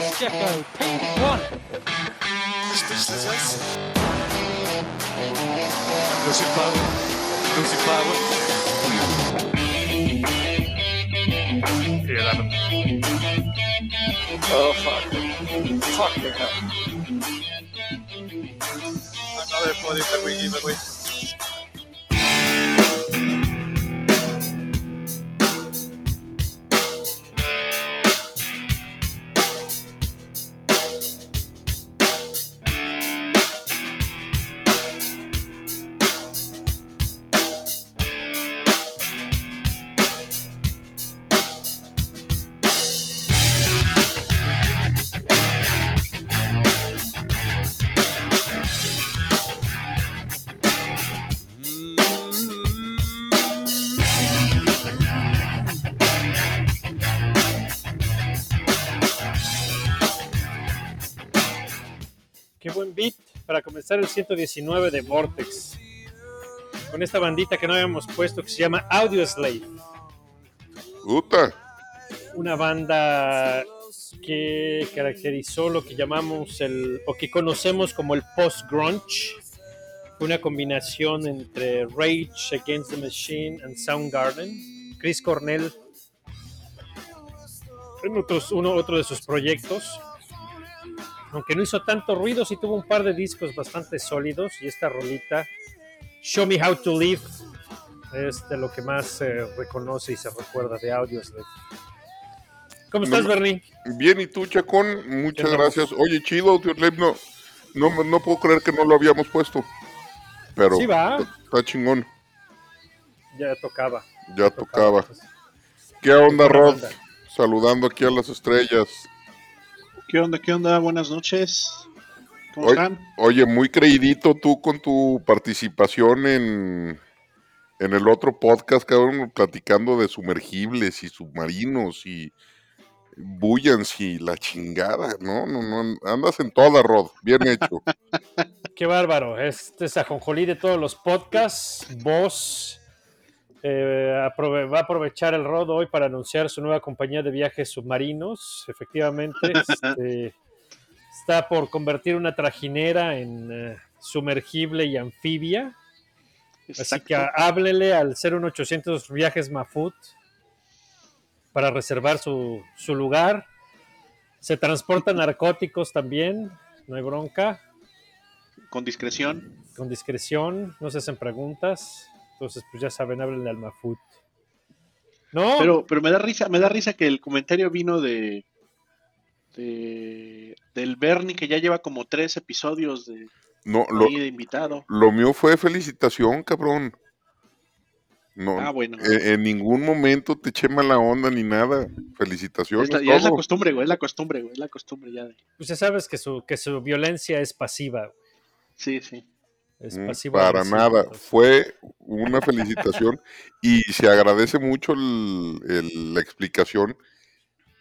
Yes, Jeffo. Pink one. This is us. Losing power. Losing power. Eleven. Oh fuck. Fuck the hell. Another podium that we give away. El 119 de Vortex. Con esta bandita que no habíamos puesto que se llama Audio Slave. Puta. Una banda que caracterizó lo que llamamos el, o que conocemos como el post-grunge. Una combinación entre Rage Against the Machine and Soundgarden. Chris Cornell, en otros, uno, otro de sus proyectos. Aunque no hizo tanto ruido, sí tuvo un par de discos bastante sólidos. Y esta rolita, Show Me How to Live, es de lo que más se reconoce y se recuerda de Audioslave. ¿Cómo estás, Bernie? Bien, ¿y tú, Chacón? Muchas gracias. Oye, chido, Audioslave, no, no, no puedo creer que no lo habíamos puesto. Pero Sí, va. está- chingón, Ya tocaba. ya tocaba. Pues, ¿Qué onda, Rod? Saludando aquí a las estrellas. ¿Qué onda? ¿Qué onda? Buenas noches. ¿Cómo Oye, están? oye, muy creidito tú con tu participación en, en el otro podcast, cabrón, platicando de sumergibles y submarinos y bullans y la chingada. No, no, no, andas en toda, Rod. Bien hecho. Qué bárbaro. Este es ajonjolí de todos los podcasts. Vos eh, va a aprovechar el Rod hoy para anunciar su nueva compañía de viajes submarinos. Efectivamente, este, está por convertir una trajinera en eh, sumergible y anfibia. Así que háblele al 01800 Viajes Mafut para reservar su, su lugar. Se transportan narcóticos también, no hay bronca Con discreción. con discreción, no se hacen preguntas. Entonces, pues ya saben, háblenle al Mafut. No, Pero, pero me da risa, me da risa que el comentario vino de, de del Bernie que ya lleva como tres episodios de, No, lo, ahí de invitado. lo mío fue felicitación, cabrón. No, Ah, bueno. en, en ningún momento te eché mala onda ni nada. Felicitaciones. Es la- ya es la costumbre, güey, es la costumbre, güey, es la costumbre ya de. pues ya sabes que su, que su violencia es pasiva. Sí, sí. Es Mm, Para nada, entonces. fue una felicitación y se agradece mucho el- el- la explicación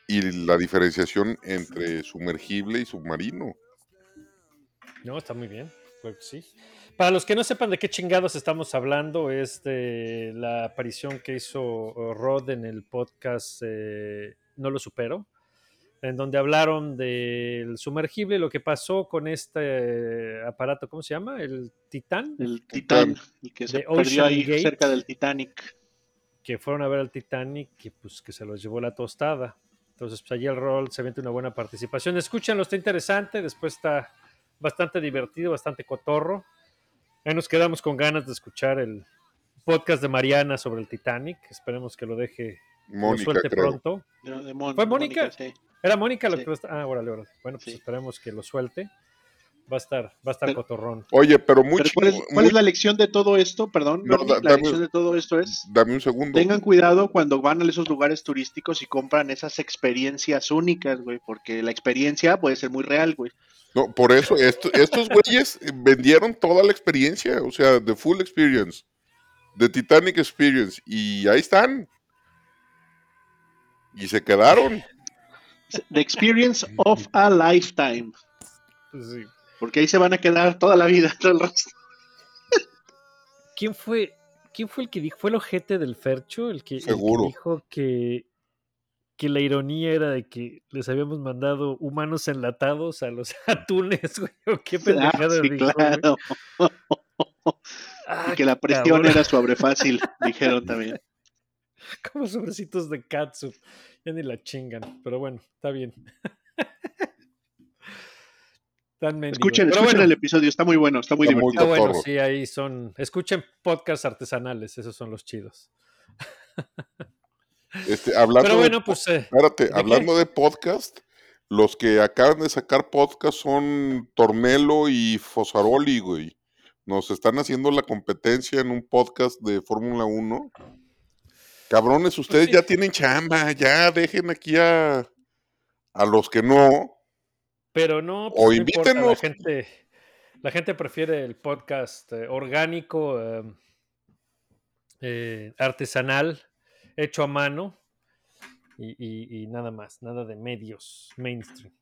y la diferenciación entre sumergible y submarino. No, está muy bien. Claro que sí. Para los que no sepan de qué chingados estamos hablando, es de la aparición que hizo Rod en el podcast eh, No lo supero, en donde hablaron del sumergible, lo que pasó con este aparato, ¿cómo se llama? El Titán, El Titán, el que se perdió ahí Gate. cerca del Titanic. que fueron a ver al Titanic y pues que se los llevó la tostada. Entonces, pues allí el rol se avienta una buena participación. Escúchenlo, está interesante. Después está bastante divertido, bastante cotorro. Ahí nos quedamos con ganas de escuchar el podcast de Mariana sobre el Titanic. Esperemos que lo deje, lo Mónica, suelte creo. pronto. De- de Mon- ¿Fue Mónica? sí. ¿Era Mónica lo Sí. que? Ah, órale, órale. Bueno, pues Sí. esperemos que lo suelte. Va a estar, va a estar Pero- cotorrón. Oye, pero Pero ¿cuál, es, chingón- cuál muy- es la lección de todo esto? Perdón, No, da- la dame- lección de todo esto es Dame un segundo. tengan cuidado cuando van a esos lugares turísticos y compran esas experiencias únicas, güey, porque la experiencia puede ser muy real, güey. No, por eso, esto- estos güeyes vendieron toda la experiencia, o sea, the full experience, the Titanic experience, y ahí están. Y se quedaron. The experience of a lifetime, sí. porque ahí se van a quedar toda la vida, todo el resto. ¿Quién fue, ¿Quién fue el que dijo? ¿Fue el ojete del Fercho? El que, el que Seguro. dijo que, que la ironía era de que les habíamos mandado humanos enlatados a los atunes, güey. qué Ah, pendejada sí, dijo, güey. claro. Ah, Y que la presión cabrón. era sobre fácil, dijeron también. Como sobrecitos de katsu. Ya ni la chingan. Pero bueno, está bien. Tan. Escuchen, Pero escuchen bueno, el episodio, está muy bueno, está muy Está muy Está divertido. bueno, sí, ahí son. Escuchen podcasts artesanales, esos son los chidos. Este, hablando Pero de bueno, pues. eh, espérate, ¿de qué? hablando de podcast, los que acaban de sacar podcast son Tornelo y Fosaroli, güey. Nos están haciendo la competencia en un podcast de Fórmula 1. Cabrones, ustedes sí. ya tienen chamba, ya dejen aquí a, a los que no. Pero no, O pues, no importa, la gente, la gente prefiere el podcast eh, orgánico, eh, eh, artesanal, hecho a mano y, y- y nada más, nada de medios mainstream.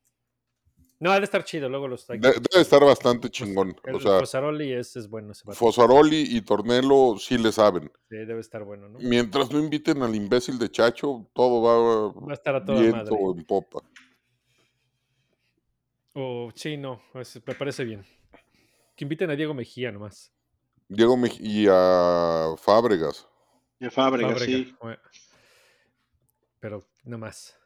No, ha de estar chido, luego los De- debe estar bastante chingón. El O sea, Fosaroli es, es bueno, ese. Fosaroli y Tornelo sí le saben. Sí, debe estar bueno, ¿no? Mientras no inviten al imbécil de Chacho, todo va Va a estar a toda viento madre. en popa. O sí, no, es- me parece bien. Que inviten a Diego Mejía nomás. Diego Mej- y a Fábregas. De Fábrega, Fábrega, sí. bueno. Pero no más.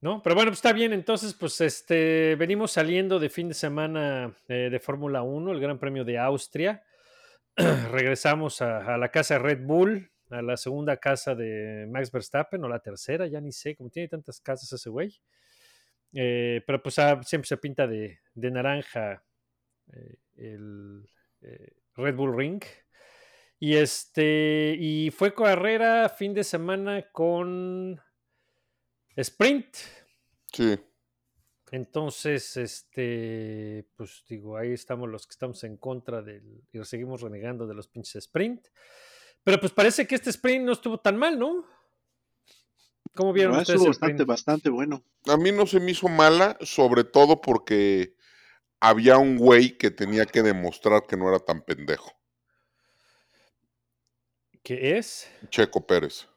¿No? Pero bueno, pues está bien. Entonces, pues este venimos saliendo de fin de semana eh, de Fórmula 1, el Gran Premio de Austria. Regresamos a, la casa Red Bull, a la segunda casa de Max Verstappen, o la tercera, ya ni sé, como tiene tantas casas ese güey. Eh, pero pues ah, siempre se pinta de, de naranja eh, el Red Bull Ring. Y este, y fue carrera fin de semana con sprint. Sí. Entonces, este, pues digo, ahí estamos los que estamos en contra del, y seguimos renegando de los pinches sprint. Pero pues parece que este sprint no estuvo tan mal, ¿no? ¿Cómo vieron ustedes bastante, sprint? bastante bueno. A mí no se me hizo mala, sobre todo porque había un güey que tenía que demostrar que no era tan pendejo. ¿Qué es? Checo Pérez.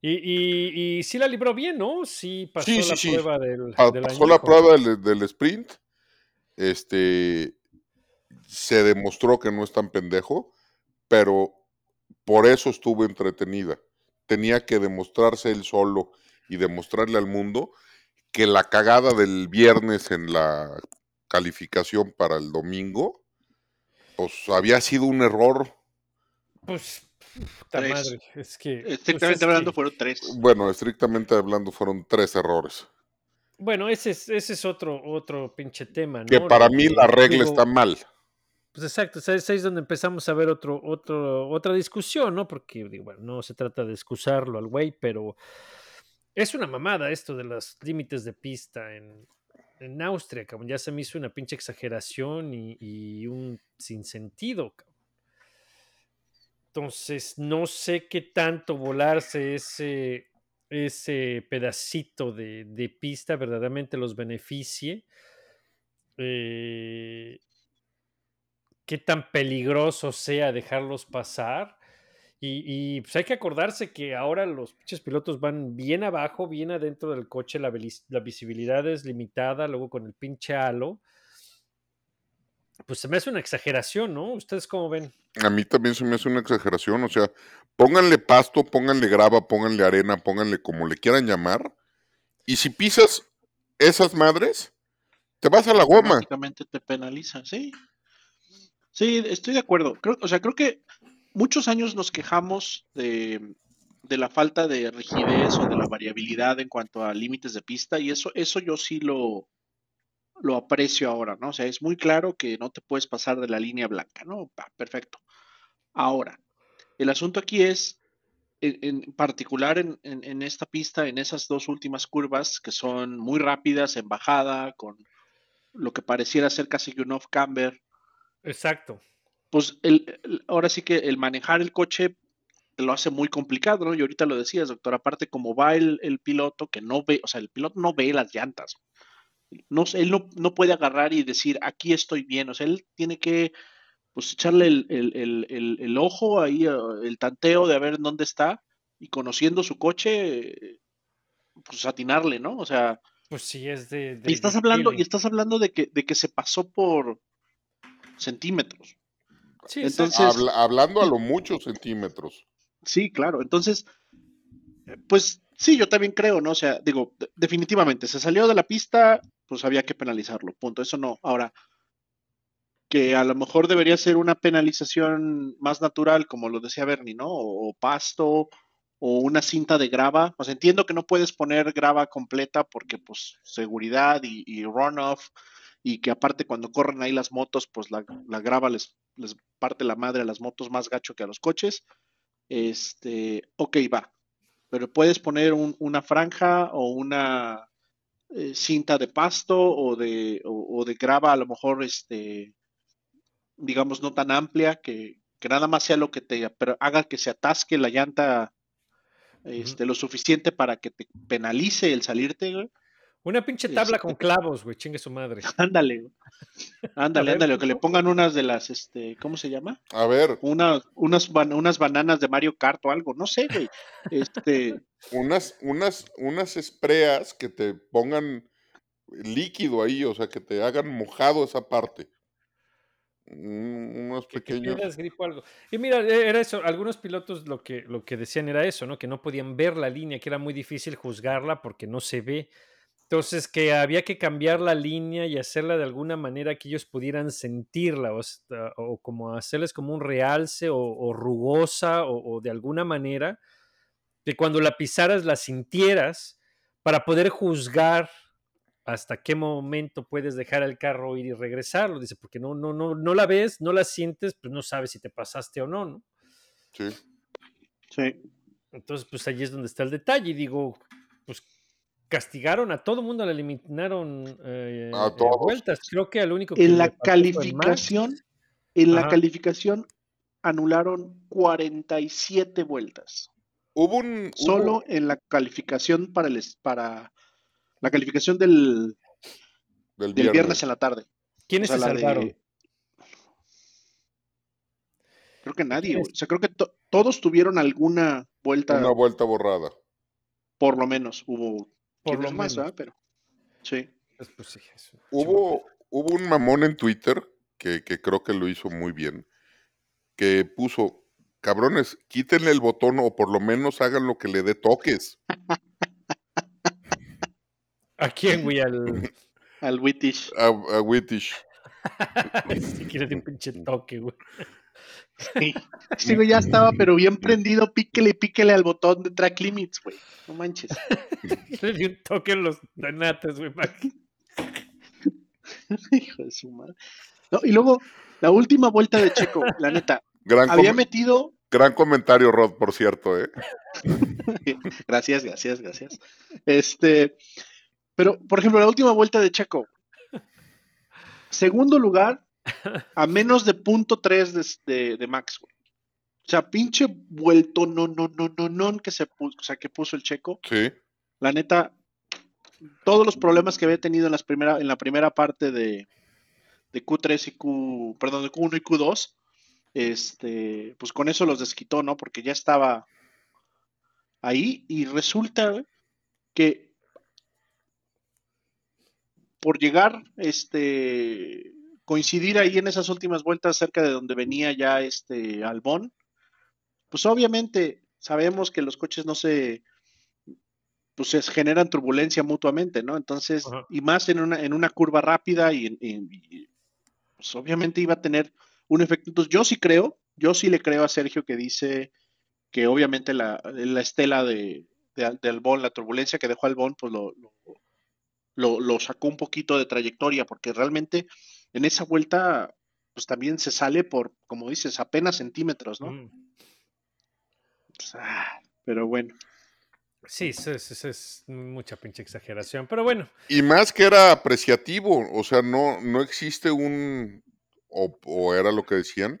Y, y, y sí la libró bien, ¿no? Sí pasó Sí, sí, la sí. prueba del, Pa- del pasó la prueba del, del sprint. Este se demostró que no es tan pendejo, pero por eso estuvo entretenida. Tenía que demostrarse él solo y demostrarle al mundo que la cagada del viernes en la calificación para el domingo, pues había sido un error. Pues, puta Tres. madre, es que... pues, Estrictamente es que- hablando, fueron tres. Bueno, estrictamente hablando, fueron tres errores. Bueno, ese es, ese es otro, otro pinche tema, ¿no? Que para mí la regla digo, está mal. Pues exacto, es ahí es donde empezamos a ver otro, otro, otra discusión, ¿no? Porque, digo, bueno, no se trata de excusarlo al güey, pero es una mamada esto de los límites de pista en, en Austria, cabrón. Ya se me hizo una pinche exageración y, y un sinsentido, cabrón. Entonces, no sé qué tanto volarse ese, ese pedacito de, de pista verdaderamente los beneficie. Eh, qué tan peligroso sea dejarlos pasar. Y, pues hay que acordarse que ahora los pinches pilotos van bien abajo, bien adentro del coche, la, la visibilidad es limitada, luego con el pinche halo. Pues se me hace una exageración, ¿no? ¿Ustedes cómo ven? A mí también se me hace una exageración. O sea, pónganle pasto, pónganle grava, pónganle arena, pónganle como le quieran llamar. Y si pisas esas madres, te vas a la goma. Automáticamente te penaliza, sí. Sí, estoy de acuerdo. Creo, o sea, creo que muchos años nos quejamos de, de la falta de rigidez o de la variabilidad en cuanto a límites de pista y eso, eso yo sí lo, lo aprecio ahora, ¿no? O sea, es muy claro que no te puedes pasar de la línea blanca, ¿no? Va, perfecto. Ahora, el asunto aquí es, en, en particular en, en- en esta pista, en esas dos últimas curvas que son muy rápidas en bajada, con lo que pareciera ser casi que un off-camber, Exacto. pues el, el- ahora sí que el manejar el coche lo hace muy complicado, ¿no? Y ahorita lo decías, doctor, aparte como va el, el piloto, que no ve, o sea, el piloto no ve las llantas. No, él no, no puede agarrar y decir, aquí estoy bien, o sea, él tiene que pues echarle el, el- el- el- el ojo ahí, eh, el tanteo de a ver en dónde está, y conociendo su coche, pues atinarle, ¿no? O sea, Pues sí, es de. de- y estás de hablando, y estás hablando de que, de que se pasó por centímetros. Sí, entonces-. Habla- hablando a lo muchos centímetros. Sí, claro. Entonces, pues sí, yo también creo, ¿no? O sea, digo, de- definitivamente, se salió de la pista, pues había que penalizarlo, punto. Eso no. Ahora, que a lo mejor debería ser una penalización más natural, como lo decía Bernie, ¿no? O, pasto, o una cinta de grava. Sea, entiendo que no puedes poner grava completa porque, pues, seguridad y, y runoff, y que aparte cuando corren ahí las motos, pues la, la grava les, les parte la madre a las motos más gacho que a los coches. Este, ok, va. Pero puedes poner un- una franja o una eh, cinta de pasto o de, o, o de grava, a lo mejor, este, digamos, no tan amplia, que, que nada más sea lo que te pero haga que se atasque la llanta este, lo suficiente para que te penalice el salirte, güey. Una pinche tabla con clavos, güey, chingue su madre. Ándale, güey. ándale, ándale, o que le pongan unas de las, este, ¿cómo se llama? A ver, Una, unas, ban- unas bananas de Mario Kart o algo, no sé, güey. Este, unas, unas, unas espreas que te pongan líquido ahí, o sea, que te hagan mojado esa parte. Un- unos que, pequeños. algo. Y mira, e- era eso, algunos pilotos lo que, lo que decían era eso, ¿no? Que no podían ver la línea, que era muy difícil juzgarla porque no se ve. Entonces, que había que cambiar la línea y hacerla de alguna manera que ellos pudieran sentirla, o, o como hacerles como un realce o, o rugosa o, o de alguna manera, que cuando la pisaras la sintieras para poder juzgar hasta qué momento puedes dejar el carro ir y regresarlo. Dice, porque no, no, no, no la ves, no la sientes, pues no sabes si te pasaste o no, ¿no? Sí. sí. Entonces, pues ahí es donde está el detalle. Y digo, pues castigaron a todo mundo, le eliminaron eh, A eh, todos. vueltas. Creo que al único que En la calificación, en la Ajá. calificación anularon 47 vueltas. Hubo un. hubo- Solo en la calificación para el para la calificación del, del del viernes. en la tarde. ¿Quiénes O sea, se de- salvaron? Creo que nadie. O sea, creo que to- todos tuvieron alguna vuelta, Una vuelta borrada. por lo menos. Hubo Por quienes lo más, menos. ¿verdad? Pero sí. Pues, pues, sí, es una Hubo, hubo un mamón en Twitter que, que creo que lo hizo muy bien, que puso, cabrones, quítenle el botón o por lo menos hagan lo que le dé toques. ¿A quién, güey? Al... Al Wittish. A, a Whitish. si quieres de un pinche toque, güey. Sí, güey, ya estaba, pero bien prendido. Píquele, píquele al botón de track limits, güey. No manches. Le di un toque en los donates, güey. Hijo de su madre. No, y luego, la última vuelta de Checo, la neta, Gran, había com- metido. gran comentario, Rod, por cierto, ¿eh? Gracias, gracias, gracias. Este, pero, por ejemplo, la última vuelta de Checo. Segundo lugar, a menos de punto tres de, de- de Max, güey. O sea, pinche vuelto, no, no, no, no, no, que se puso, o sea, que puso el Checo. Sí. La neta, todos los problemas que había tenido en, las primera, en la primera parte de, de Q3 y Q, perdón, de Q1 y Q2, este, pues con eso los desquitó, ¿no? Porque ya estaba ahí y resulta que por llegar, este, coincidir ahí en esas últimas vueltas cerca de donde venía ya este Albón, pues obviamente sabemos que los coches no se, pues se generan turbulencia mutuamente, ¿no? Entonces, Ajá. y más en una, en una curva rápida y, y, pues obviamente iba a tener un efecto. Entonces, yo sí creo, yo sí le creo a Sergio que dice que obviamente la, la estela de, de, Al- de Albón, la turbulencia que dejó Albón, pues lo, lo, lo- lo sacó un poquito de trayectoria, porque realmente en esa vuelta, pues también se sale por, como dices, apenas centímetros, ¿no? Mm. Pues, ah, pero bueno. Sí, eso es, eso es mucha pinche exageración. Pero bueno, Y más que era apreciativo, o sea, no, no existe un, o, o era lo que decían,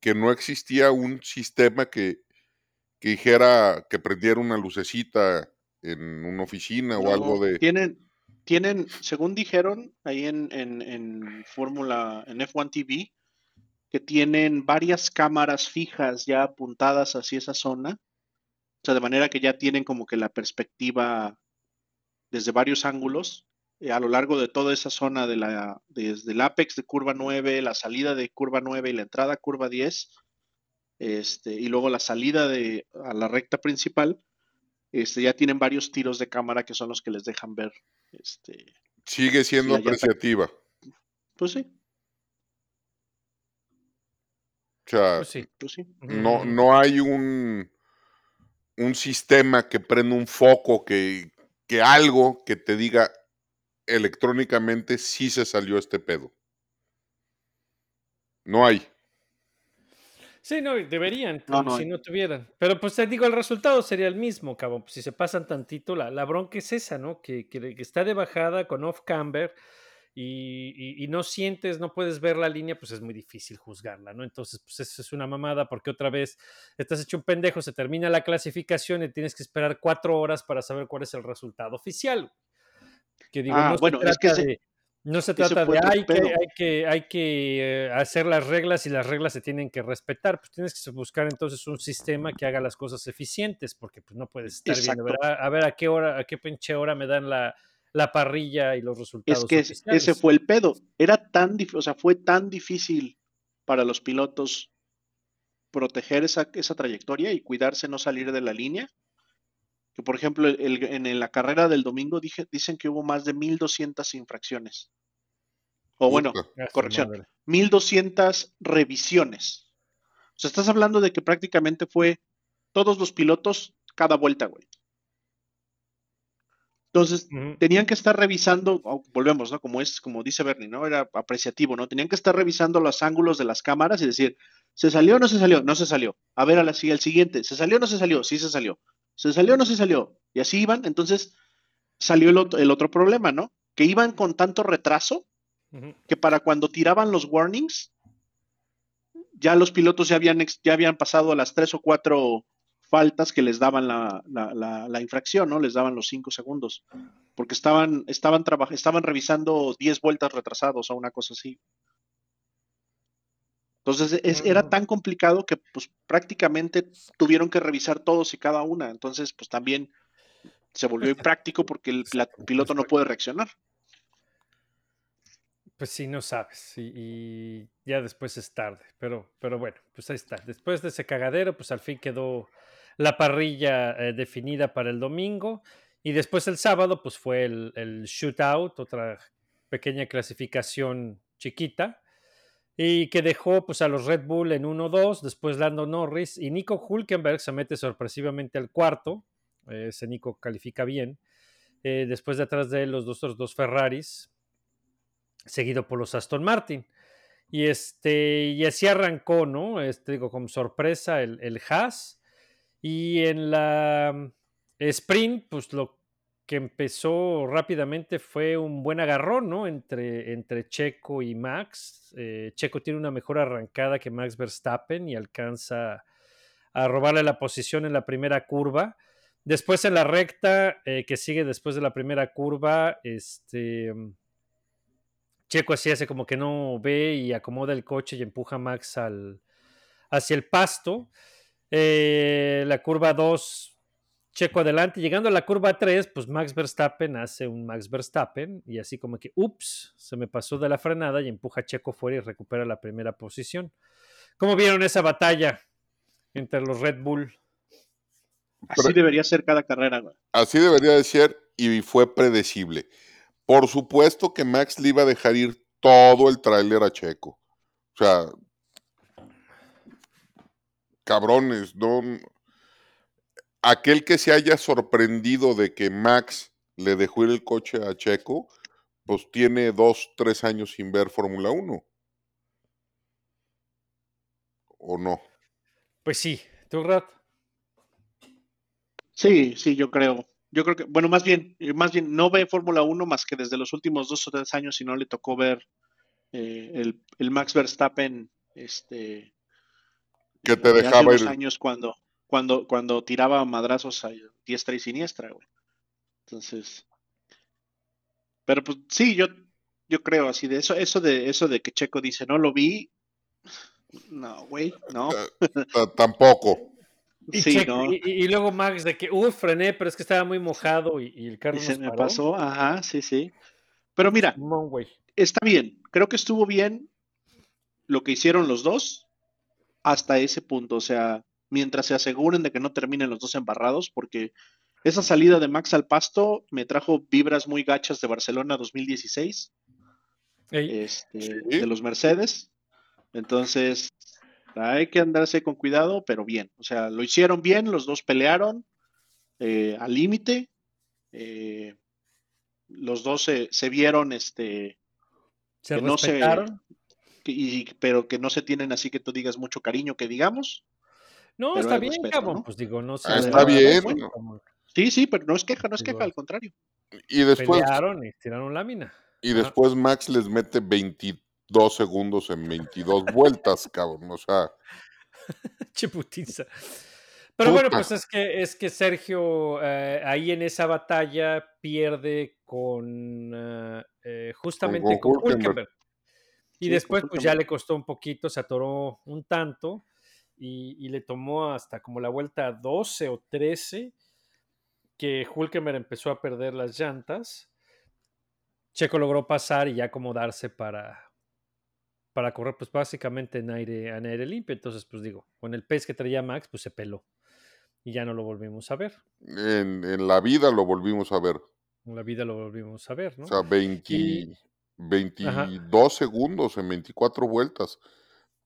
que no existía un sistema que, que dijera que prendiera una lucecita en una oficina o algo de... Tienen, tienen, según dijeron ahí en, en, en Fórmula, en F1 TV, que tienen varias cámaras fijas ya apuntadas hacia esa zona. O sea, de manera que ya tienen como que la perspectiva desde varios ángulos eh, a lo largo de toda esa zona de la, desde el apex de curva 9, la salida de curva 9 y la entrada a curva 10, este, y luego la salida de, a la recta principal, este, ya tienen varios tiros de cámara que son los que les dejan ver. Este, Sigue siendo Sí, apreciativa. pues sí, O sea, Pues sí. pues sí. no, no hay un, un sistema que prenda un foco, que, que algo que te diga electrónicamente si se salió este pedo. No hay. Sí, no, deberían, No, como no si no tuvieran. Pero pues te digo, el resultado sería el mismo, cabrón. Pues, si se pasan tantito, la, la bronca es esa, ¿no? Que, que- que está de bajada con off-camber y, y- y no sientes, no puedes ver la línea, pues es muy difícil juzgarla, ¿no? Entonces, pues eso es una mamada porque otra vez estás hecho un pendejo, se termina la clasificación y tienes que esperar cuatro horas para saber cuál es el resultado oficial. Que digo, Ah, no bueno, es que de... No se trata de hay que, hay que, hay que eh, hacer las reglas y las reglas se tienen que respetar. Pues tienes que buscar entonces un sistema que haga las cosas eficientes, porque pues no puedes estar viendo. A ver a qué hora, a qué pinche hora me dan la, la parrilla y los resultados Es que oficiales. ese fue el pedo. Era tan difícil, o sea, fue tan difícil para los pilotos proteger esa, esa trayectoria y cuidarse no salir de la línea. Que por ejemplo, el- en la carrera del domingo dije, dicen que hubo más de 1200 infracciones. O bueno, corrección. madre. 1200 revisiones. O sea, estás hablando de que prácticamente fue todos los pilotos cada vuelta, güey. Entonces, tenían que estar revisando, volvemos, ¿no? Como es, como dice Bernie, ¿no? Era apreciativo, ¿no? Tenían que estar revisando los ángulos de las cámaras y decir, ¿se salió o no se salió? No se salió. A ver, a la, si- al siguiente, ¿se salió o no se salió? Sí se salió. ¿Se salió o no se salió? Y así iban, entonces salió el otro, el otro problema, ¿no? Que iban con tanto retraso que para cuando tiraban los warnings, ya los pilotos ya habían, ya habían pasado las tres o cuatro faltas que les daban la, la- la- la infracción, ¿no? Les daban los cinco segundos. Porque estaban, estaban, estaban revisando 10 vueltas retrasados o una cosa así. Entonces es- era tan complicado que pues prácticamente tuvieron que revisar todos y cada una. Entonces pues también se volvió impráctico porque el piloto no puede reaccionar. Pues sí, no sabes. Y, y ya después es tarde. Pero, pero bueno, pues ahí está. Después de ese cagadero, pues al fin quedó la parrilla eh, definida para el domingo. Y después el sábado, pues fue el, el shootout, otra pequeña clasificación chiquita. Y que dejó pues a los Red Bull en 1-2, después Lando Norris y Nico Hulkenberg se mete sorpresivamente al cuarto. Ese Nico califica bien. Eh, después de atrás de él los otros dos Ferraris, seguido por los Aston Martin. Y, este, y así arrancó, ¿no? Este, digo, como sorpresa el, el Haas. Y en la mm, sprint, pues lo que empezó rápidamente fue un buen agarrón, ¿no? Entre, entre Checo y Max. Eh, Checo tiene una mejor arrancada que Max Verstappen y alcanza a robarle la posición en la primera curva. Después en la recta, eh, que sigue después de la primera curva, este, Checo así hace como que no ve y acomoda el coche y empuja a Max al, hacia el pasto. Eh, la curva 2, Checo adelante. Llegando a la curva 3, pues Max Verstappen hace un Max Verstappen y así como que, ups, se me pasó de la frenada y empuja a Checo fuera y recupera la primera posición. ¿Cómo vieron esa batalla entre los Red Bull? Así debería ser cada carrera, güey. Así debería de ser y fue predecible. Por supuesto que Max le iba a dejar ir todo el tráiler a Checo. O sea, cabrones, no. Aquel que se haya sorprendido de que Max le dejó ir el coche a Checo, pues tiene dos, tres años sin ver Fórmula 1. ¿O no? Pues sí, tú, Rat. Sí, sí, yo creo. Yo creo que, bueno, más bien, eh, más bien no ve Fórmula 1 más que desde los últimos dos o tres años y no le tocó ver eh, el, el Max Verstappen, este, Que te de hace dejaba unos ir. años cuando, cuando, cuando tiraba madrazos a diestra y siniestra, güey. Entonces, pero pues sí, yo, yo creo así de eso, eso de eso de que Checo dice no lo vi, no, güey, no. Ta- Tampoco. Y, Sí, Checo- ¿no? y, luego Max de que, uy, frené, pero es que estaba muy mojado y, y el carro Y se nos me paró. pasó, ajá, sí, sí. Pero mira, está bien. Creo que estuvo bien lo que hicieron los dos hasta ese punto. O sea, mientras se aseguren de que no terminen los dos embarrados, porque esa salida de Max al pasto me trajo vibras muy gachas de Barcelona 2016, Ey, este, Sí. de los Mercedes. Entonces, hay que andarse con cuidado, pero bien. O sea, lo hicieron bien, los dos pelearon eh, al límite. eh, los dos se, se vieron este, se que no se- respetaron. que- y, pero que no se tienen así que tú digas mucho cariño, que digamos. No, pero está bien, respeto, cabrón. ¿no? Pues digo, no sé. Ah, está bien. Sí, sí, pero no es queja, no es queja, al contrario. Y después, Pelearon y tiraron lámina. y Ajá. después Max les mete 22 segundos en 22 vueltas, cabrón. O sea, Chiputiza. Pero bueno, pues es que, es que Sergio eh, ahí en esa batalla pierde con eh, eh, justamente con con. Y Sí, después pues ya le costó un poquito, se atoró un tanto y, y le tomó hasta como la vuelta 12 o 13 que Hulkenberg empezó a perder las llantas. Checo logró pasar y ya acomodarse para, para correr, pues básicamente en aire, en aire limpio. Entonces, pues digo, con el pez que traía Max, pues se peló. Y ya no lo volvimos a ver. en, en la vida lo volvimos a ver. En la vida lo volvimos a ver, ¿no? O sea, 20, Y- 22 segundos en 24 vueltas.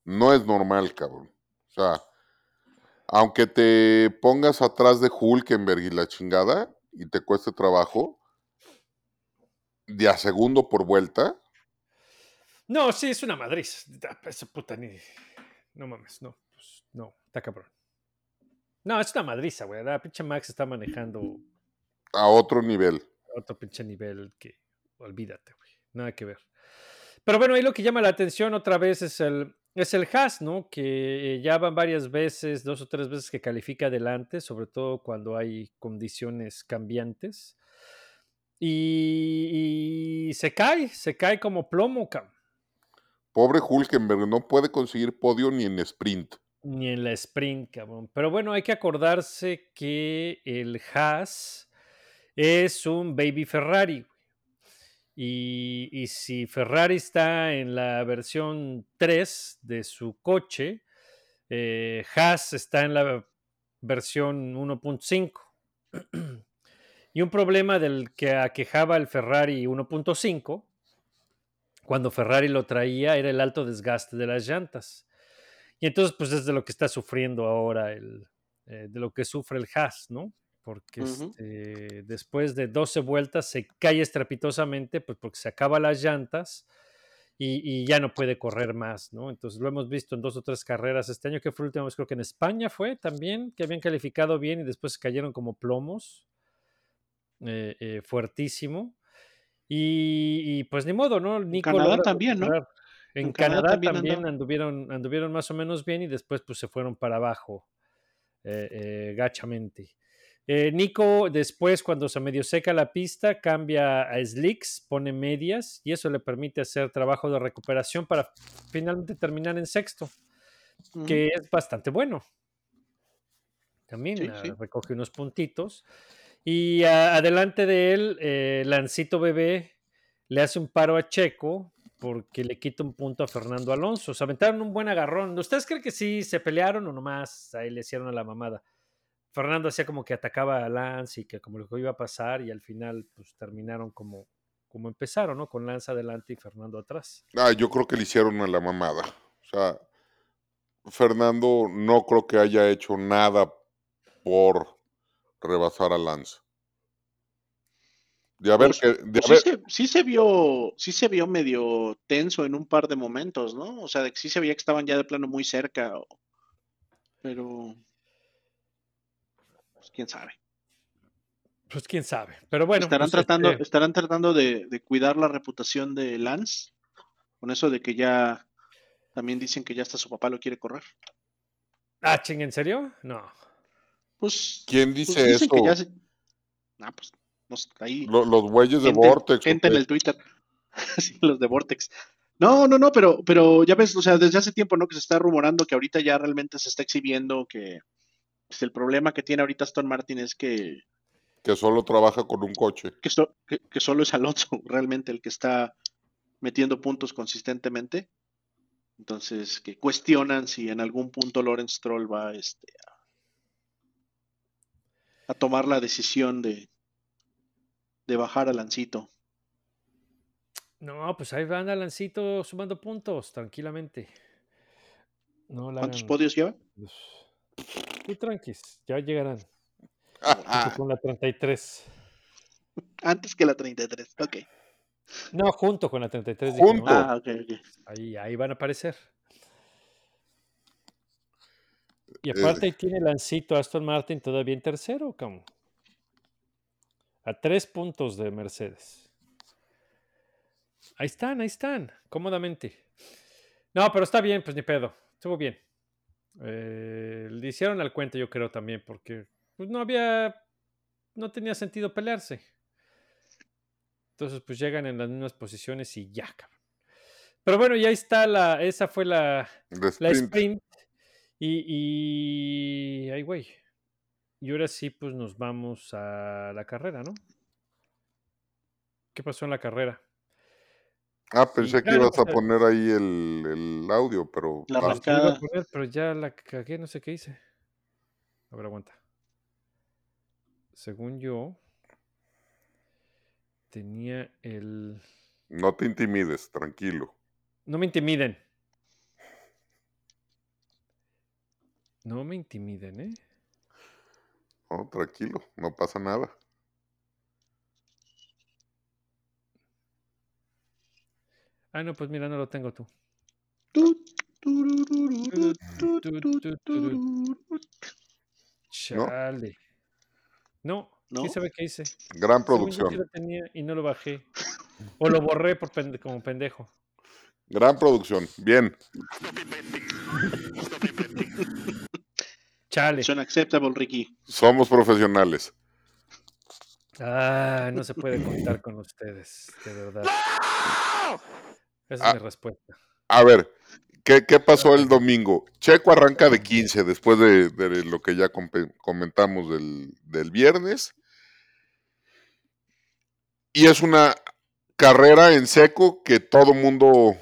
No es normal, cabrón. O sea, aunque te pongas atrás de Hulkenberg y la chingada y te cueste trabajo, de a segundo por vuelta, No, sí, es una madriz. Ah, Esa puta ni. No mames, no. pues, no, está cabrón. No, es una madriza, güey. La pinche Max está manejando a otro nivel. otro pinche nivel que olvídate, güey. Nada que ver. Pero bueno, ahí lo que llama la atención otra vez es el, es el Haas, ¿no? Que ya van varias veces, dos o tres veces que califica adelante, sobre todo cuando hay condiciones cambiantes. Y, y se cae, se cae como plomo, cabrón. Pobre Hulkenberg no puede conseguir podio ni en sprint. Ni en la sprint, cabrón. Pero bueno, hay que acordarse que el Haas es un baby Ferrari. Y si Ferrari está en la versión 3 de su coche, eh, Haas está en la versión 1.5. y un problema del que aquejaba el Ferrari 1.5, cuando Ferrari lo traía, era el alto desgaste de las llantas. Y entonces, pues es de lo que está sufriendo ahora, el, eh, de lo que sufre el Haas, ¿no? Porque este, después de 12 vueltas se cae estrepitosamente, pues porque se acaban las llantas y, y ya no puede correr más, ¿no? Entonces lo hemos visto en dos o tres carreras este año, que fue la última vez, creo que en España fue también, que habían calificado bien y después cayeron como plomos, eh, eh, fuertísimo. Y, y, pues ni modo, ¿no? Nico Canadá también, ¿no? En, En Canadá Canadá, también anduvieron, anduvieron más o menos bien y después pues se fueron para abajo eh, eh, gachamente. Eh, Nico después cuando se medio seca la pista cambia a slicks, pone medias y eso le permite hacer trabajo de recuperación para finalmente terminar en sexto, que es bastante bueno. También Sí, sí. recoge unos puntitos. Y adelante de él, eh, Lancito Bebé le hace un paro a Checo porque le quita un punto a Fernando Alonso. Se aventaron un buen agarrón. ¿Ustedes creen que sí se pelearon o nomás ahí le hicieron a la mamada? Fernando hacía como que atacaba a Lance y que como lo que iba a pasar y al final pues terminaron como, como empezaron, ¿no? Con Lance adelante y Fernando atrás. Ah, yo creo que le hicieron a la mamada. O sea, Fernando no creo que haya hecho nada por rebasar a Lance. De haber Pues, que. De pues haber- sí, se, sí se vio, sí se vio medio tenso en un par de momentos, ¿no? O sea, de que sí se veía que estaban ya de plano muy cerca, pero quién sabe. Pues quién sabe. Pero bueno. estarán pues, tratando, este, estarán tratando de, de cuidar la reputación de Lance, con eso de que ya también dicen que ya hasta su papá lo quiere correr. Ah, ching, ¿en serio? No. Pues, ¿Quién pues dice dicen eso? que ya se... Ah, pues, no sé, ahí Lo- los güeyes de Vortex. ¿o gente en el Twitter. Sí, los de Vortex. No, no, no, pero, pero ya ves, o sea, desde hace tiempo, ¿no? Que se está rumorando que ahorita ya realmente se está exhibiendo que, Pues el problema que tiene ahorita Aston Martin es que, Que solo trabaja con un coche. que, so- que- que solo es Alonso realmente el que está metiendo puntos consistentemente. Entonces, que cuestionan si en algún punto Lawrence Stroll va este, a, a tomar la decisión de, de bajar a Lancito. No, pues ahí va anda Lancito sumando puntos, tranquilamente. No la ¿Cuántos hagan- podios lleva? pues, Tú tranquis, ya llegarán. Con la 33. Antes que la 33. Ok. No, junto con la 33. dije, Junto. ¿no? Ah, ok, ok. Ahí, ahí van a aparecer. Y Eh. aparte ahí tiene Lancito Aston Martin todavía en tercero, cabrón. A tres puntos de Mercedes. Ahí están, ahí están, cómodamente. No, pero está bien, pues ni pedo. Estuvo bien. Eh, le hicieron al cuento, yo creo también, porque pues, no había. No tenía sentido pelearse. Entonces, pues llegan en las mismas posiciones y ya, cabrón. Pero bueno, ya está la. Esa fue la, de la sprint. sprint. Y, y. Ay, güey. Y ahora sí, pues nos vamos a la carrera, ¿no? ¿Qué pasó en la carrera? Ah, pensé que claro, ibas a poner ahí el, el audio, pero La ah, iba a poner, pero ya la cagué, no sé qué hice. A ver, aguanta. Según yo, tenía el. no te intimides, tranquilo. No me intimiden. No me intimiden, ¿eh? No, tranquilo, no pasa nada. Ah, no, pues mira, no lo tengo tú. Chale. No, ¿No? ¿quién sabe qué hice? Gran yo producción, lo tenía y no lo bajé. O lo borré por pende- como pendejo. gran producción. Bien, Chale. Es unacceptable, Ricky. somos profesionales. Ah, no se puede contar con ustedes, de verdad. Esa Ah. es mi respuesta. A ver, ¿qué, qué pasó el domingo? Checo arranca de 15 después de, de lo que ya comentamos del, del viernes. Y es una carrera en seco que todo mundo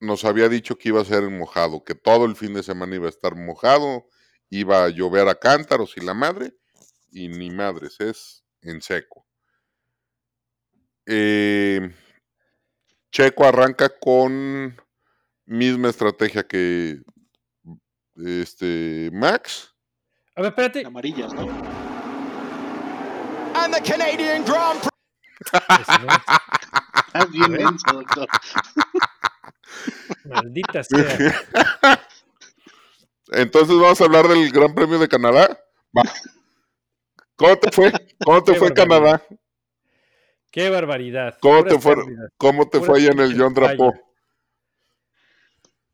nos había dicho que iba a ser en mojado, que todo el fin de semana iba a estar mojado, iba a llover a cántaros y la madre, y ni madres, es en seco. Eh, Checo arranca con misma estrategia que este Max. A ver, espérate. Amarillas, ¿no? And the Canadian Grand Prix. Estás bien menso, doctor. Maldita sea. Entonces vamos a hablar del Gran Premio de Canadá. Va. ¿Cómo te fue? ¿Cómo te Qué fue barbaridad. Canadá? Qué barbaridad. ¿Cómo te fue, cómo te fue en el John fallas.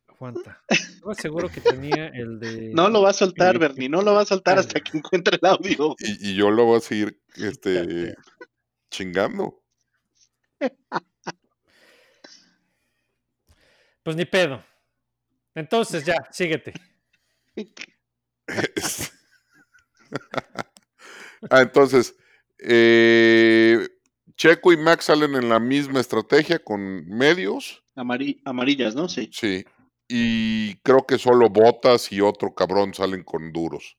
Aguanta. Estaba seguro que tenía el de. No lo va a soltar, Sí. Bernie. No lo va a soltar hasta que encuentre el audio. Y, y yo lo voy a seguir este, chingando. Pues ni pedo. Entonces ya, síguete. ah, entonces, eh, Checo y Max salen en la misma estrategia con medios. Amari- amarillas, ¿no? Sí. Sí. Y creo que solo Botas y otro cabrón salen con duros.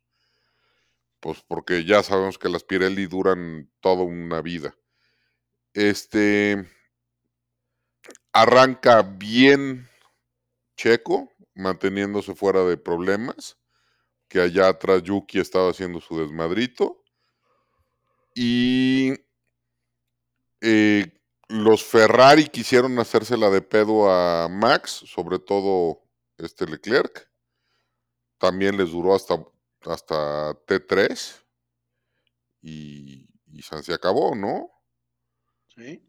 Pues porque ya sabemos que las Pirelli duran toda una vida. Este arranca bien Checo, manteniéndose fuera de problemas. Que allá atrás Yuki estaba haciendo su desmadrito. Y eh, los Ferrari quisieron hacérsela de pedo a Max, sobre todo este Leclerc. También les duró hasta, hasta T3. Y, y se se acabó, ¿no? Sí.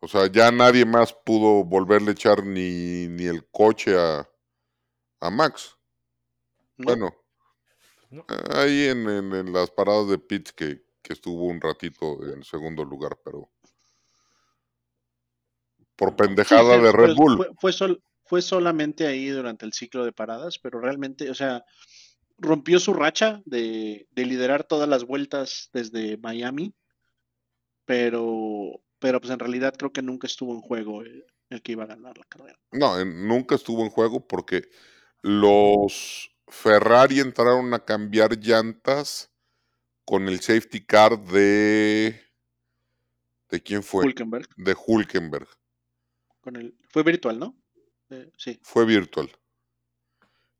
O sea, ya nadie más pudo volverle a echar ni, ni el coche a, a Max. ¿No? Bueno, No. ahí en, en- en las paradas de pits que, que estuvo un ratito en segundo lugar, pero por pendejada sí, de fue- Red Bull. Fue, fue, sol- fue solamente ahí durante el ciclo de paradas, pero realmente, o sea, rompió su racha de, de liderar todas las vueltas desde Miami, pero, pero pues en realidad creo que nunca estuvo en juego el, el que iba a ganar la carrera. No, en- nunca estuvo en juego porque los Ferrari entraron a cambiar llantas con el safety car de... ¿De quién fue? Hulkenberg, De Hulkenberg. con el, fue virtual, ¿no? Eh, sí. Fue virtual.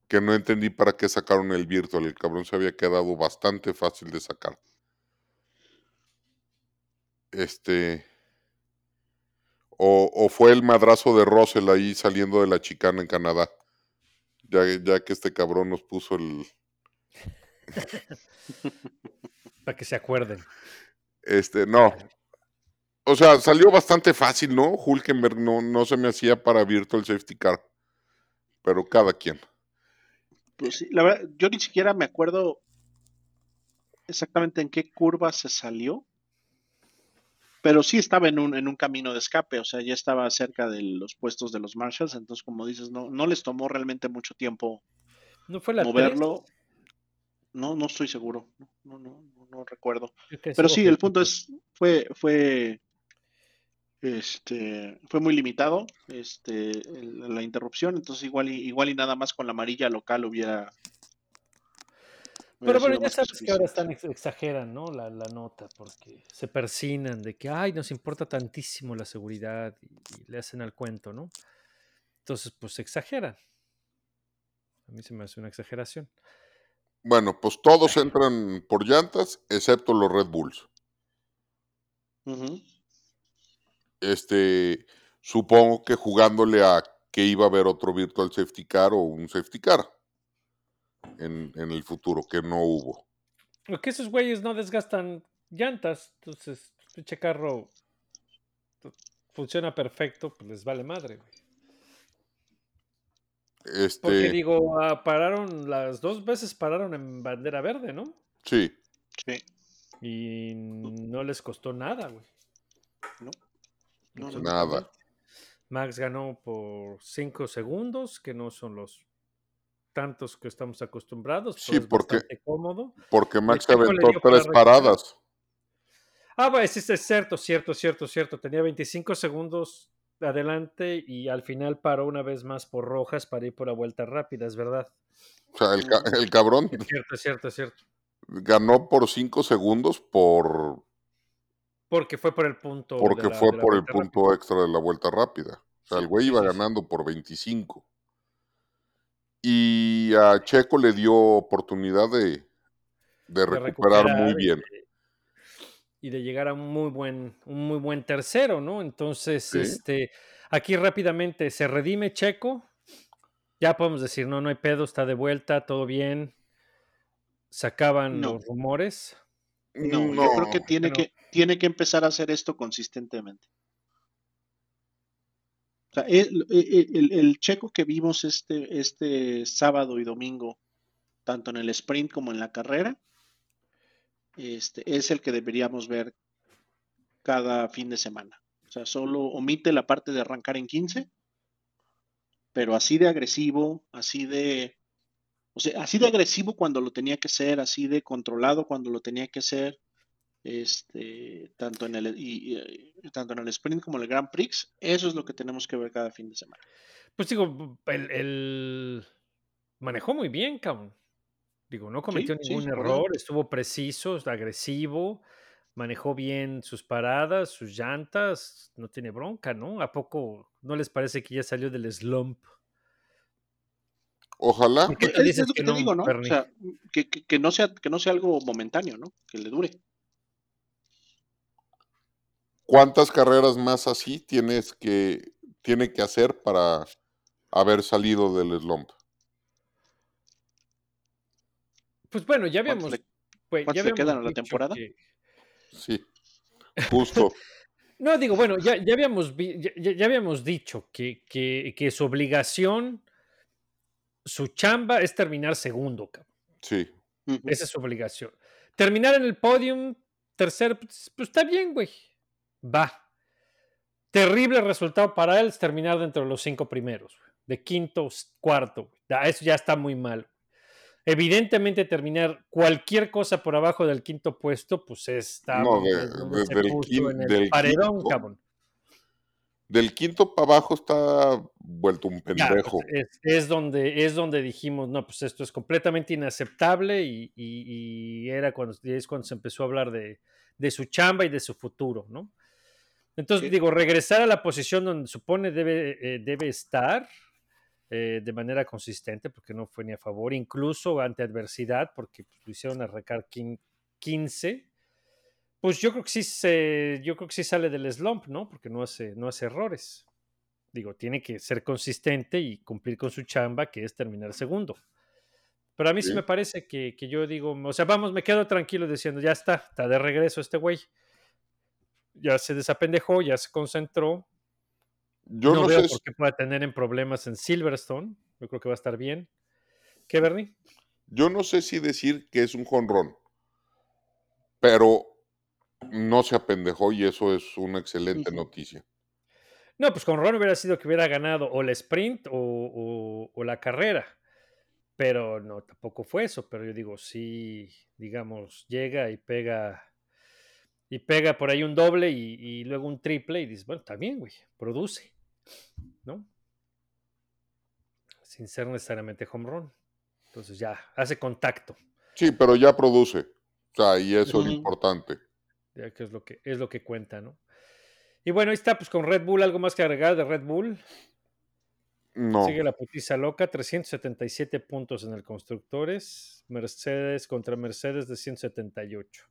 Que no entendí para qué sacaron el virtual. El cabrón se había quedado bastante fácil de sacar. Este. O, o fue el madrazo de Russell ahí saliendo de la chicana en Canadá. Ya, ya que este cabrón nos puso el. Para que se acuerden. Este, no. O sea, salió bastante fácil, ¿no? Hulkenberg no, no se me hacía para Virtual Safety Car. Pero cada quien. Pues sí, la verdad, yo ni siquiera me acuerdo exactamente en qué curva se salió, pero sí estaba en un, en un camino de escape, o sea, ya estaba cerca de los puestos de los Marshalls, entonces como dices, no, no les tomó realmente mucho tiempo ¿No fue la moverlo. No, no estoy seguro, no, no, no, no- recuerdo. Pero sí, el punto es, fue, fue, este, fue muy limitado, este, el- la interrupción, entonces igual y, igual y nada más con la amarilla local hubiera. Pero bueno, ya que sabes que ahora están ex- exageran, ¿no? La, la nota, porque se persinan de que, ay, nos importa tantísimo la seguridad y, y le hacen al cuento, ¿no? Entonces, pues se exageran. A mí se me hace una exageración. Bueno, pues todos entran por llantas, excepto los Red Bulls. Ujú. Este, supongo que jugándole a que iba a haber otro Virtual Safety Car o un Safety Car en, en el futuro, que no hubo. Porque esos güeyes no desgastan llantas, entonces, pinche carro fu- funciona perfecto, pues les vale madre, güey. Porque Este, digo, ah, pararon, las dos veces pararon en bandera verde, ¿no? sí, Sí, Y no les costó nada, güey. no. No, no, no. nada. Max ganó por 5 segundos, que no son los tantos que estamos acostumbrados. Sí, pero es porque- bastante cómodo. Porque Max aventó para tres paradas. Ah, bueno, sí, sí, es cierto, cierto, cierto, cierto. Tenía 25 segundos adelante y al final paró una vez más por rojas para ir por la vuelta rápida, es verdad. O sea, el, ca- el cabrón Es cierto, es cierto, es cierto. ganó por cinco segundos por Porque fue por el punto. porque la- fue por el punto extra de la vuelta rápida. O sea, el güey iba ganando por 25. Y a Checo le dio oportunidad de, de recuperar muy bien. Y, de llegar a un muy buen, un muy buen tercero, ¿no? Entonces, Sí. este, aquí rápidamente se redime Checo. Ya podemos decir, no, no hay pedo, está de vuelta, todo bien. Se acaban No. los rumores. No, yo creo que tiene, que tiene que empezar a hacer esto consistentemente. O sea, el, el- el- el checo que vimos este, este sábado y domingo, tanto en el sprint como en la carrera, este, es el que deberíamos ver cada fin de semana. O sea, solo omite la parte de arrancar en 15, pero así de agresivo, así de, o sea, así de agresivo cuando lo tenía que ser, así de controlado cuando lo tenía que ser, este, tanto en el y- y- tanto en el sprint como en el Grand Prix, eso es lo que tenemos que ver cada fin de semana. Pues digo, el, el- manejó muy bien, cabrón. Digo, no cometió sí, ningún error, estuvo preciso, agresivo, manejó bien sus paradas, sus llantas, no tiene bronca, ¿no? ¿A poco no les parece que ya salió del slump? Ojalá. ¿Por qué tú Es, es dices lo que que te no, digo, ¿no? O sea, que, que- que no sea, que no sea algo momentáneo, ¿no? Que le dure. ¿Cuántas carreras más así tienes que tiene que hacer para haber salido del slump? Pues bueno, ya ¿Cuántos habíamos, le- pues, ya cuántos le quedan a la temporada? que- Sí. Justo. No, digo, bueno, ya, ya habíamos, vi- ya, habíamos dicho que, que, que su obligación, su chamba es terminar segundo, cabrón. Sí. Esa es su obligación. Terminar en el podium, tercero, pues, pues está bien, güey. Va. Terrible resultado para él es terminar dentro de los cinco primeros, güey. de quinto, cuarto. güey. Ya, Eso ya está muy mal. Evidentemente, terminar cualquier cosa por abajo del quinto puesto, pues está No, de- desde el puso quin- en el del paredón, quinto, cabrón. Del quinto para abajo está vuelto un Ya, pues, pendejo. es, es donde, es donde dijimos, no, pues esto es completamente inaceptable y, y- y era cuando, y es cuando se empezó a hablar de, de su chamba y de su futuro, ¿no? Entonces, Sí. digo, regresar a la posición donde supone debe, eh, debe estar eh, de manera consistente, porque no fue ni a favor, incluso ante adversidad, porque pues, lo hicieron arrancar quin- 15, pues yo creo que sí se, yo creo que sí sale del slump, ¿no? Porque no hace, no hace errores. Digo, tiene que ser consistente y cumplir con su chamba, que es terminar segundo. Pero a mí sí, Sí. me parece que, que yo digo, o sea, vamos, me quedo tranquilo diciendo, ya está, está de regreso este güey. Ya se desapendejó, ya se concentró. Yo no, no, veo sé, por qué pueda tener en problemas en Silverstone. Yo creo que va a estar bien. ¿Qué, Bernie? yo no sé si decir que es un jonrón, pero no se apendejó y eso es una excelente noticia. No, pues con Ron hubiera sido que hubiera ganado o la sprint o, o- o la carrera. Pero no, tampoco fue eso. Pero yo digo, sí, digamos, llega y pega y pega por ahí un doble y, y luego un triple y dices, bueno, está bien, güey, produce, ¿no? Sin ser necesariamente home run. Entonces ya, hace contacto, Sí, pero ya produce. O sea, y eso es importante. ya que es lo que, es lo que cuenta, ¿no? Y bueno, ahí está, pues con Red Bull, algo más que agregar de Red Bull. No. Sigue la putiza loca, 377 puntos en el Constructores. Mercedes contra Mercedes de 178.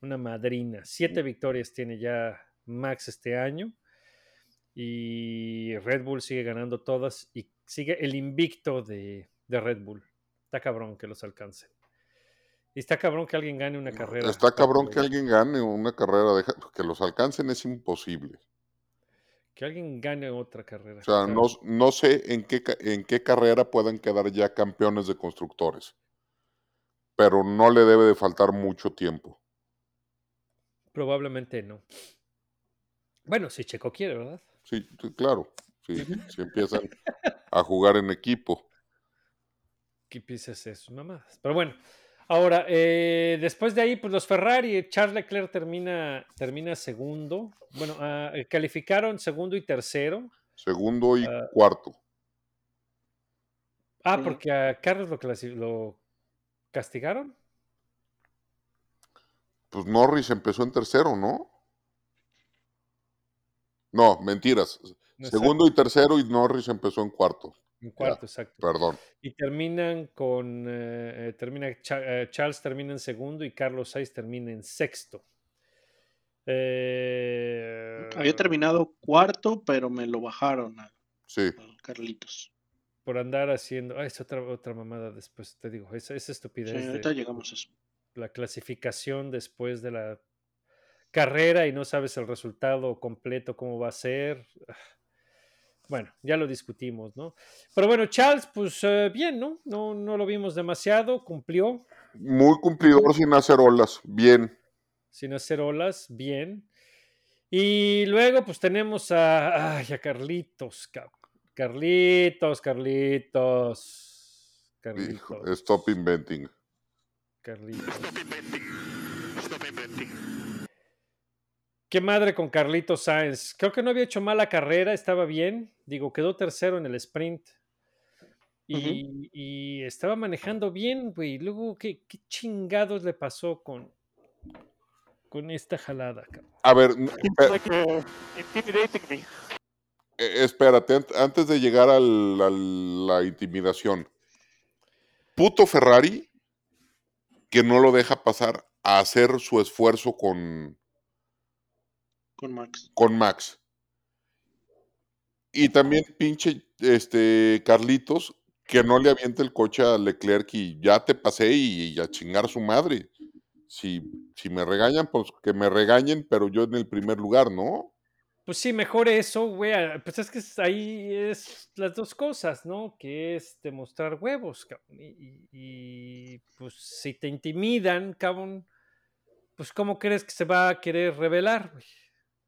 Una madrina. Siete victorias tiene ya Max este año. Y Red Bull sigue ganando todas y sigue el invicto de, de Red Bull. Está cabrón que los alcance. Y está cabrón que alguien gane una carrera. Está cabrón que alguien gane una carrera, deja- que los alcancen es imposible. Que alguien gane otra carrera. O sea, no, no sé en qué, en qué carrera puedan quedar ya campeones de constructores, pero no le debe de faltar mucho tiempo. Probablemente no. Bueno, si Checo quiere, ¿verdad? Sí, sí, claro. Sí, si empiezan a jugar en equipo. a hacer sus mamadas. Pero bueno, ahora, eh, después de ahí, pues los Ferrari, Charles Leclerc termina, termina segundo. Bueno, ah, eh, calificaron segundo y tercero. Segundo y Ah. cuarto. Ah, porque a Carlos lo, lo castigaron. Pues Norris empezó en tercero, ¿no? No, mentiras. No, Segundo y tercero y Norris empezó en cuarto. En cuarto, exacto. Perdón. Y terminan con, eh, eh, termina, eh, Charles termina en segundo y Carlos Sainz termina en sexto. Eh, Había terminado cuarto, pero me lo bajaron a, Sí. a Carlitos. por andar haciendo. Ah, es otra, otra mamada después, te digo. Esa, esa Sí, estupidez de ahorita llegamos a eso. la clasificación después de la carrera y no sabes el resultado completo, cómo va a ser. Bueno, ya lo discutimos, ¿no? Pero bueno, Charles, pues eh, bien, ¿no? ¿no? No lo vimos demasiado, cumplió Muy cumplidor sin hacer olas. Bien. sin hacer olas, bien. Y luego, pues tenemos a, ay, a Carlitos. Carlitos, Carlitos. Carlitos. Hijo, stop inventing. Carlitos. Qué madre con Carlitos Sáenz. Creo que no había hecho mala carrera, estaba bien. Digo, quedó tercero en el sprint. Y, y estaba manejando bien, güey. Luego, ¿qué, qué chingados le pasó con, con esta jalada, cabrón? A ver, me. eh, espérate, ant- antes de llegar a la intimidación. Puto Ferrari que no lo deja pasar a hacer su esfuerzo con, Con Max. con Max. Y también pinche este Carlitos que no le aviente el coche a Leclerc y ya te pasé y, y a chingar su madre. Si, si me regañan, pues que me regañen, pero yo en el primer lugar, ¿no? Pues sí, mejor eso, güey. ah, Pues es que ahí es las dos cosas, ¿no? Que es demostrar huevos, cabrón. Y, y- y, pues si te intimidan, cabrón, pues ¿cómo crees que se va a querer revelar, güey?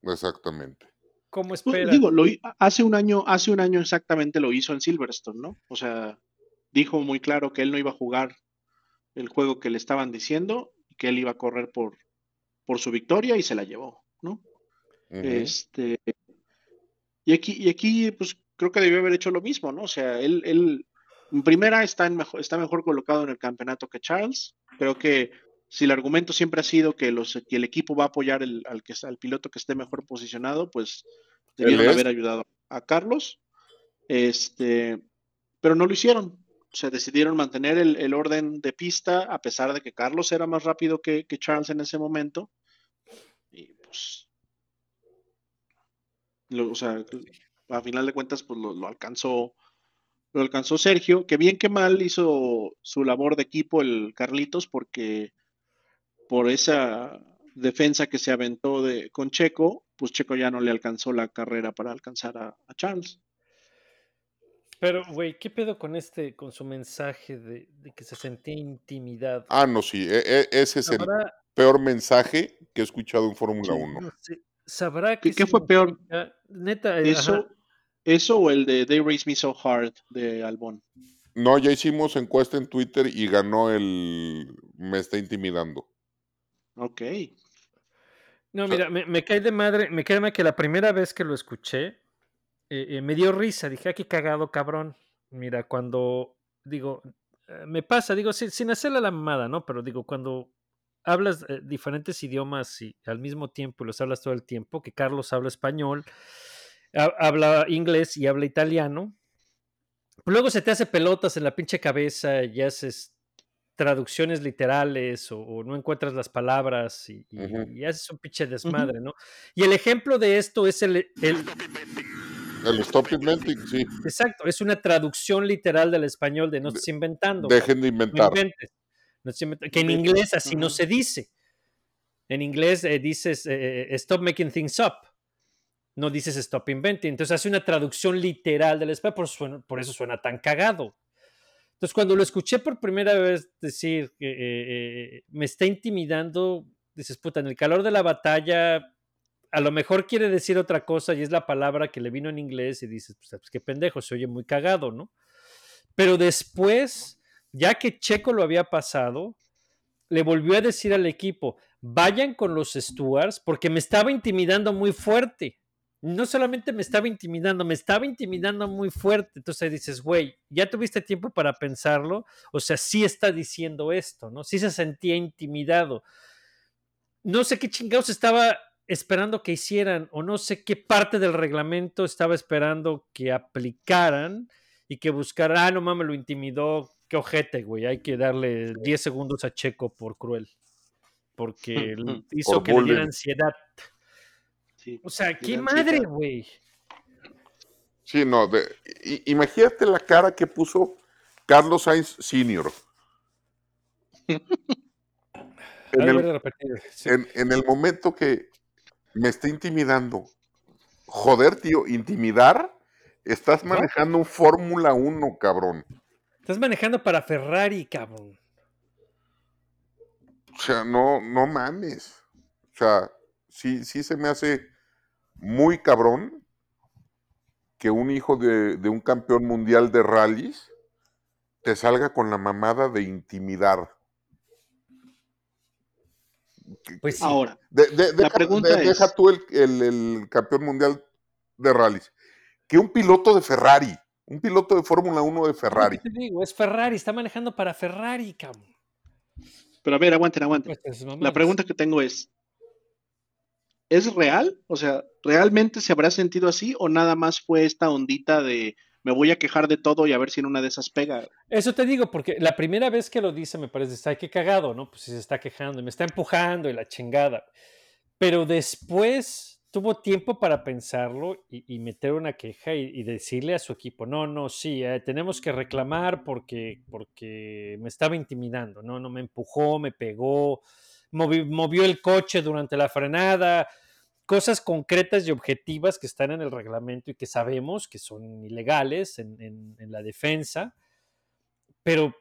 Exactamente. ¿Cómo Pues, esperas? digo, lo, hace un año, hace un año exactamente lo hizo en Silverstone, ¿no? O sea, dijo muy claro que él no iba a jugar el juego que le estaban diciendo, que él iba a correr por, por su victoria y se la llevó, ¿no? Este, y aquí, y aquí, pues creo que debió haber hecho lo mismo, ¿no? O sea, él, él en primera está, en mejor, está mejor colocado en el campeonato que Charles. Creo que si el argumento siempre ha sido que, los, que el equipo va a apoyar el, al, que, al piloto que esté mejor posicionado, pues debieron haber ayudado a Carlos. Este, pero no lo hicieron. O sea, decidieron mantener el, el orden de pista a pesar de que Carlos era más rápido que, que Charles en ese momento. Y pues lo- o sea, a final de cuentas, pues lo, lo alcanzó, lo alcanzó Sergio, que bien que mal hizo su labor de equipo el Carlitos, porque por esa defensa que se aventó de, con Checo, pues Checo ya no le alcanzó la carrera para alcanzar a, a Charles. Pero, güey, ¿qué pedo con este, con su mensaje de, de que se sentía intimidado? Ah, no, sí. e- e- ese es el ¿Sabrá, peor mensaje que he escuchado en Fórmula Sí, 1. no sé, ¿sabrá ¿Qué- qué qué fue peor? Neta, eh, Eso, ajá. eso o el de They Raise Me So Hard de Albon. No, ya hicimos encuesta en Twitter y ganó el me está intimidando. Ok. No, mira, me, me cae de madre, me cae de madre que la primera vez que lo escuché, eh, eh, me dio risa, dije, ah, qué cagado, cabrón. Mira, cuando, digo, eh, me pasa, digo, sin, sin hacerle la mamada, ¿no? Pero digo, cuando hablas eh, diferentes idiomas y al mismo tiempo y los hablas todo el tiempo, que Carlos habla español, ha- habla inglés y habla italiano, luego se te hace pelotas en la pinche cabeza y haces traducciones literales o, o no encuentras las palabras y, y- Ujú. y haces un pinche desmadre, ¿no? Y el ejemplo de esto es el, el- El Stop Inventing, sí. exacto, es una traducción literal del español de no estés inventando. Dejen de no inventar. inventes, no que en inglés así no se dice. En inglés eh, dices eh, eh, stop making things up. No dices stop inventing. Entonces hace una traducción literal del español, por eso suena tan cagado. Entonces, cuando lo escuché por primera vez decir que eh, eh, me está intimidando, dices, puta, en el calor de la batalla, a lo mejor quiere decir otra cosa y es la palabra que le vino en inglés y dices, pues, pues, qué pendejo, se oye muy cagado, ¿no? Pero después, ya que Checo lo había pasado, le volvió a decir al equipo, vayan con los Stewards porque me estaba intimidando muy fuerte. No solamente me estaba intimidando, me estaba intimidando muy fuerte. Entonces dices, güey, ya tuviste tiempo para pensarlo. O sea, sí está diciendo esto, ¿no? Sí se sentía intimidado. No sé qué chingados estaba esperando que hicieran o no sé qué parte del reglamento estaba esperando que aplicaran y que buscaran, ah, no mames, lo intimidó, qué ojete, güey, hay que darle 10 segundos a Checo por cruel, porque Ujú. hizo Por que le diera bullying. ansiedad. Sí. O sea, qué madre, güey. Sí, no. de- imagínate la cara que puso Carlos Sainz Sr. En el, haber repetido, sí. en- en el momento que me está intimidando. Joder, tío, intimidar. Estás manejando un Fórmula 1, cabrón. Estás manejando para Ferrari, cabrón. O sea, no, no mames. O sea, sí, sí se me hace muy cabrón que un hijo de, de un campeón mundial de rallies te salga con la mamada de intimidar. Pues sí. Ahora, De- de- deja, pregunta de- deja es- tú el, el- el campeón mundial de rallies. Que un piloto de Ferrari, un piloto de Fórmula 1 de Ferrari. te digo, es Ferrari, está manejando para Ferrari, cabrón. pero a ver, aguanten, aguanten. Pues, La pregunta que tengo es, ¿es real? O sea, ¿realmente se habrá sentido así o nada más fue esta ondita de me voy a quejar de todo y a ver si en una de esas pega? Eso te digo, porque la primera vez que lo dice me parece, está qué cagado, ¿no? Pues se está quejando y me está empujando y la chingada. Pero después tuvo tiempo para pensarlo y, meter una queja y, y decirle a su equipo, no, no, sí, eh, tenemos que reclamar porque, porque me estaba intimidando, no, no, me empujó, me pegó, movi- movió el coche durante la frenada, cosas concretas y objetivas que están en el reglamento y que sabemos que son ilegales en, en- la defensa, pero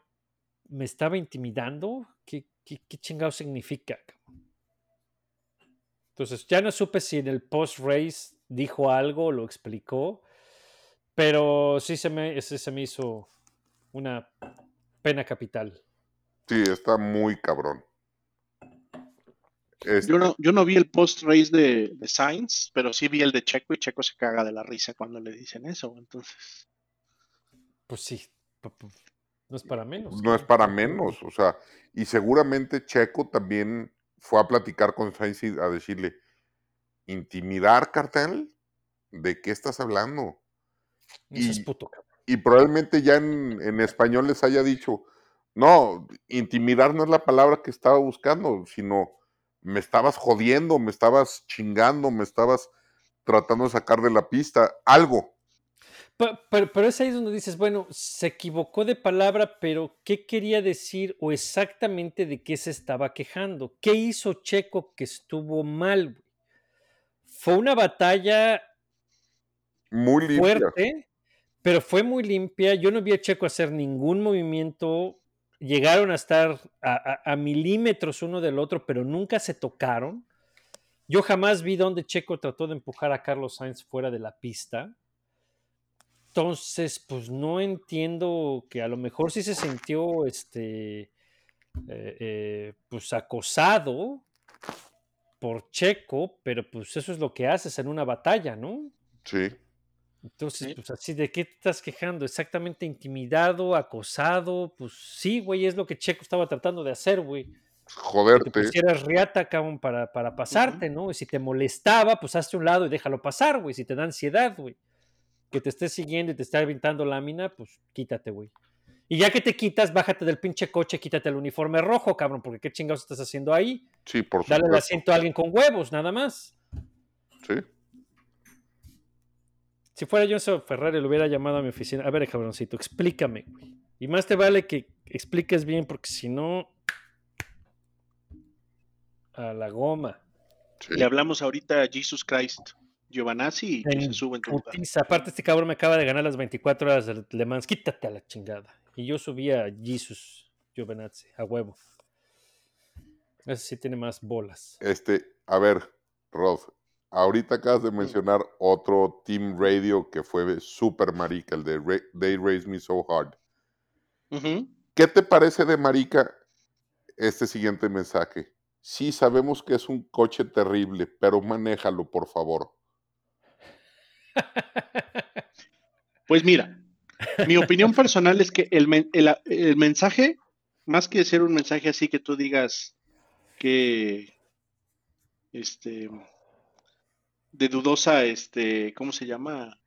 me estaba intimidando. ¿Qué, qué, qué chingado significa? Entonces, ya no supe si en el post-race dijo algo lo explicó, pero sí se me, ese se me hizo una pena capital. Sí, está muy cabrón. Este, Yo no, yo no vi el post-race de, de Sainz, pero sí vi el de Checo y Checo se caga de la risa cuando le dicen eso. Entonces, Pues sí, no es para menos. no es para menos, o sea, y seguramente Checo también fue a platicar con Sainz y a decirle, intimidar cartel, ¿de qué estás hablando? Eso es y- puto. Y probablemente ya en, en español les haya dicho, no, intimidar no es la palabra que estaba buscando, sino me estabas jodiendo, me estabas chingando, me estabas tratando de sacar de la pista, algo. Pero, pero es ahí donde dices, bueno, se equivocó de palabra, pero ¿qué quería decir o exactamente de qué se estaba quejando? ¿Qué hizo Checo que estuvo mal? Fue una batalla Muy limpia. fuerte, pero fue muy limpia. Yo no vi a Checo hacer ningún movimiento. Llegaron a estar a, milímetros uno del otro, pero nunca se tocaron. Yo jamás vi donde Checo trató de empujar a Carlos Sainz fuera de la pista. Entonces, pues no entiendo que a lo mejor sí se sintió este, eh, eh, pues acosado por Checo, pero pues eso es lo que haces en una batalla, ¿no? Sí. Entonces, Sí. pues así, ¿de qué te estás quejando? Exactamente intimidado, acosado, pues sí, güey, es lo que Checo estaba tratando de hacer, güey. Que te Joderte. pusieras riata, cabrón, para, para pasarte, ¿no? Y si te molestaba, pues hazte un lado y déjalo pasar, güey. Si te da ansiedad, güey. Que te esté siguiendo y te está aventando lámina, pues quítate, güey. Y ya que te quitas, bájate del pinche coche, quítate el uniforme rojo, cabrón, porque qué chingados estás haciendo ahí. Sí, por Dale el supuesto. asiento a alguien con huevos, nada más. Sí. Si fuera yo Enzo Ferrari, le hubiera llamado a mi oficina. A ver, cabroncito, explícame, güey. Y más te vale que expliques bien, porque si no. A la goma. sí. le hablamos ahorita a Jesus Christ, Giovanazzi, y se sube en tu. Aparte, este cabrón me acaba de ganar las 24 horas del Le Mans. Quítate a la chingada. Y yo subí a Jesus Giovinazzi, a huevo. Ese sí tiene más bolas. Este, a ver, Rod, ahorita acabas de mencionar otro Team Radio que fue super marica, el de Ra- They Raised Me So Hard. ¿Qué te parece de marica este siguiente mensaje? Sí, sabemos que es un coche terrible, pero manéjalo, por favor. Pues mira, mi opinión personal es que el, men- el- el mensaje, más que ser un mensaje así que tú digas que, este, de dudosa, este, ¿cómo se llama?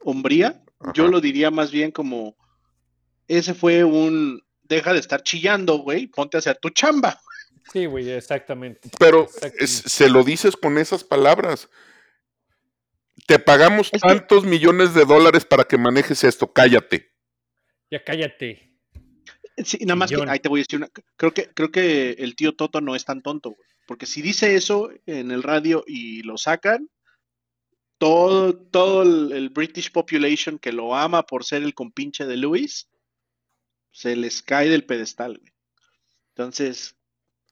Hombría, yo lo diría más bien como, ese fue un, deja de estar chillando, güey, ponte a hacer tu chamba. Sí, güey, exactamente. Pero Exactamente. se lo dices con esas palabras. Te pagamos Es que- tantos millones de dólares para que manejes esto, cállate. Ya cállate. Sí, nada más que, ahí te voy a decir una, creo que, creo que el tío Toto no es tan tonto, güey, porque si dice eso en el radio y lo sacan, todo, todo el, el British population que lo ama por ser el compinche de Lewis, se les cae del pedestal, güey. Entonces,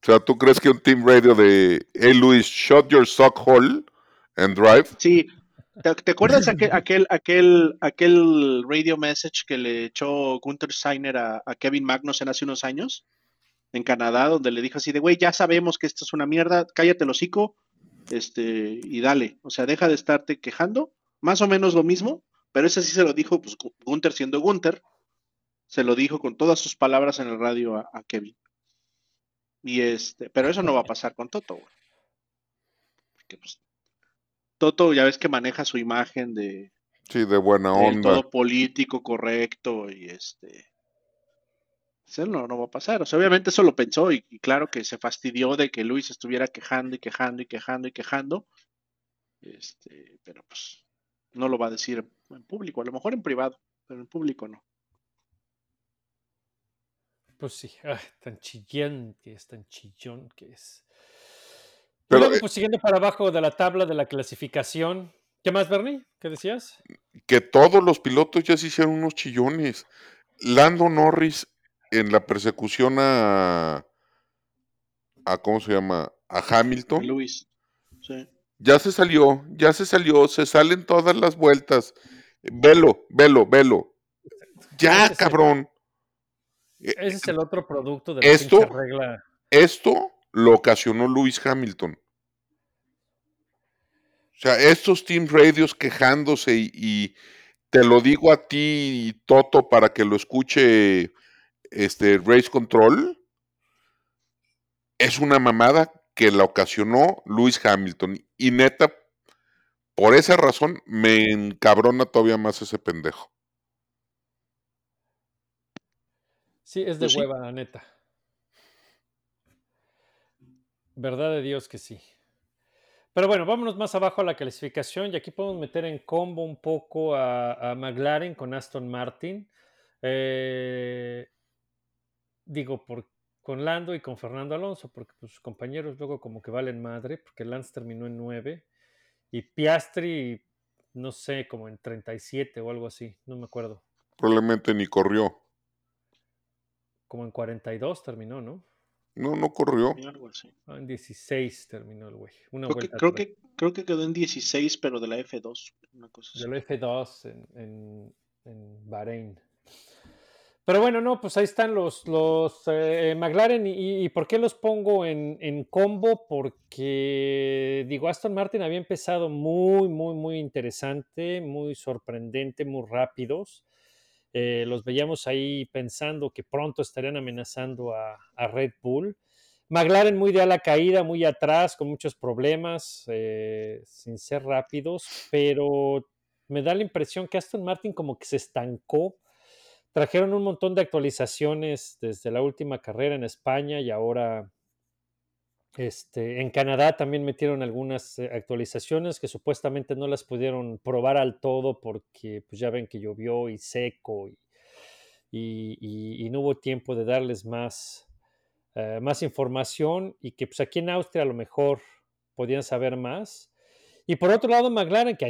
O sea, ¿tú crees que un Team Radio de Hey Luis, shut your sock hole and drive? sí, ¿te, te acuerdas aquel, aquel, aquel, aquel radio message que le echó Gunther Steiner a, a Kevin Magnussen hace unos años? En Canadá, donde le dijo así de, güey, ya sabemos que esto es una mierda, cállate el hocico, este, y dale. O sea, deja de estarte quejando. Más o menos lo mismo, pero ese sí se lo dijo, pues Gu- Gunther siendo Gunther, se lo dijo con todas sus palabras en el radio a, a Kevin. Y este, pero eso no va a pasar con Toto, güey. Porque pues Toto ya ves que maneja su imagen de, Sí, de buena onda. todo político, correcto, y este. Eso no, no va a pasar. O sea, obviamente eso lo pensó, y, y claro que se fastidió de que Luis estuviera quejando y quejando y quejando y quejando. Este, pero pues no lo va a decir en público, a lo mejor en privado, pero en público no. Pues sí, tan chillón que es, tan chillón que es. Pero, luego, eh, pues siguiendo para abajo de la tabla de la clasificación. ¿Qué más, Bernie? ¿Qué decías? Que todos los pilotos ya se hicieron unos chillones. Lando Norris en la persecución a, a ¿cómo se llama? A Hamilton. Luis. Sí. Ya se salió, ya se salió, se salen todas las vueltas. Velo, velo, velo. Ya, cabrón. Ese es el otro producto de la Esto- regla. Esto lo ocasionó Lewis Hamilton. O sea, estos Team Radios quejándose y, y te lo digo a ti, Toto, para que lo escuche este Race Control, es una mamada que la ocasionó Lewis Hamilton. Y neta, por esa razón me encabrona todavía más ese pendejo. Sí, es de Pues sí. hueva, la neta. Verdad de Dios que sí. Pero bueno, vámonos más abajo a la clasificación y aquí podemos meter en combo un poco a, a McLaren con Aston Martin. Eh, digo, por, con Lando y con Fernando Alonso, porque pues, sus compañeros luego como que valen madre, porque Lance terminó en 9 y Piastri, no sé, como en 37 o algo así, no me acuerdo. Probablemente ni corrió. Como en 42 terminó, ¿no? No, no corrió. Ah, En 16 terminó el güey. Una Creo, que, creo, que, creo que quedó en 16, pero de la F2. Una cosa así. Del F2 en, en, en Bahrein. Pero bueno, no, pues ahí están los, los eh, McLaren. Y, por qué los pongo en, en combo? Porque, digo, Aston Martin había empezado muy, muy, muy interesante, muy sorprendente, muy rápidos. Eh, los veíamos ahí pensando que pronto estarían amenazando a, a Red Bull. McLaren muy de a la caída, muy atrás, con muchos problemas, eh, sin ser rápidos, pero me da la impresión que Aston Martin como que se estancó. Trajeron un montón de actualizaciones desde la última carrera en España y ahora este, en Canadá también metieron algunas eh, actualizaciones que supuestamente no las pudieron probar al todo porque pues ya ven que llovió y seco y, y- no hubo tiempo de darles más, eh, más información y que pues aquí en Austria a lo mejor podían saber más. Y por otro lado, McLaren, que,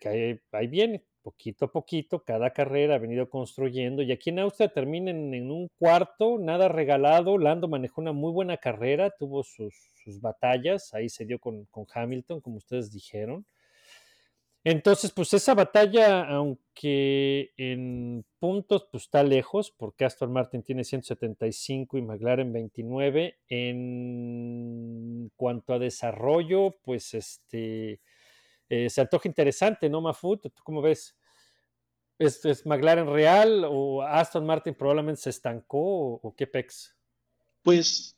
que ahí viene, poquito a poquito, cada carrera ha venido construyendo. Y aquí en Austria terminan en un cuarto, nada regalado. Lando manejó una muy buena carrera, tuvo sus, sus batallas, ahí se dio con, con Hamilton, como ustedes dijeron. Entonces, pues esa batalla, aunque en puntos pues está lejos, porque Aston Martin tiene 175 y McLaren 29, en cuanto a desarrollo, pues este eh, se antoja interesante, ¿no, Mafut? ¿Tú cómo ves? ¿Es, McLaren real o Aston Martin probablemente se estancó o, qué pex? Pues,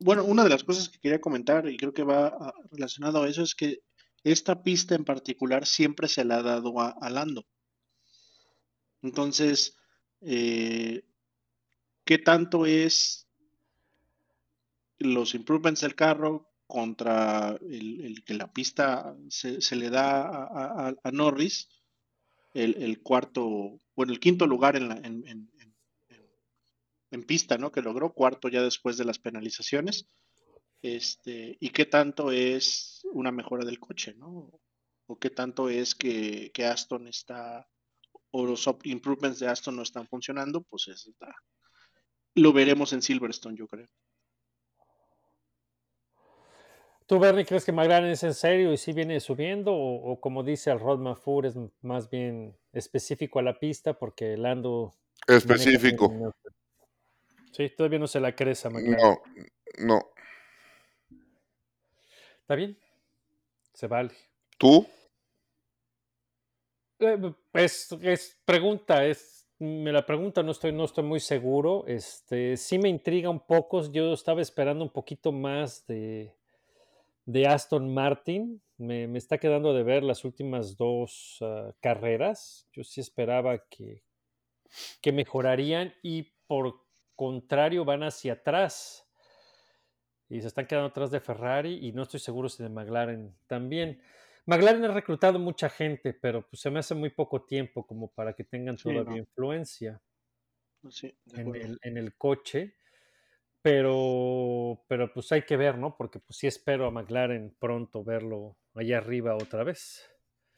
bueno, una de las cosas que quería comentar, y creo que va relacionado a eso, es que esta pista en particular siempre se la ha dado a, a Lando. Entonces, eh, ¿qué tanto es los improvements del carro contra el, que la pista se, le da a, Norris? El, cuarto, bueno, el quinto lugar en, la, en, en- pista, ¿no? Que logró cuarto ya después de las penalizaciones. Este, y qué tanto es una mejora del coche, ¿no? O qué tanto es que, que Aston está, o los improvements de Aston no están funcionando, pues está. Lo veremos en Silverstone, yo creo. ¿Tú, Bernie, crees que McLaren es en serio y sí viene subiendo? ¿O, o como dice el Rod Mafur, es más bien específico a la pista porque Lando... Específico. Sí, todavía no se la crees a McLaren. No, no. ¿Está bien? Se vale. ¿Tú? Eh, Es, es pregunta, es, me la pregunta, no estoy, no estoy muy seguro. Este, sí me intriga un poco. Yo estaba esperando un poquito más de, de Aston Martin. Me, me está quedando de ver las últimas dos ah, carreras. Yo sí esperaba que, que mejorarían y por contrario van hacia atrás. Y se están quedando atrás de Ferrari y no estoy seguro si de McLaren también. McLaren ha reclutado mucha gente, pero pues se me hace muy poco tiempo como para que tengan Sí, todavía no. influencia Sí, en el, en el coche. Pero, pero pues hay que ver, ¿no? Porque pues sí espero a McLaren pronto verlo allá arriba otra vez.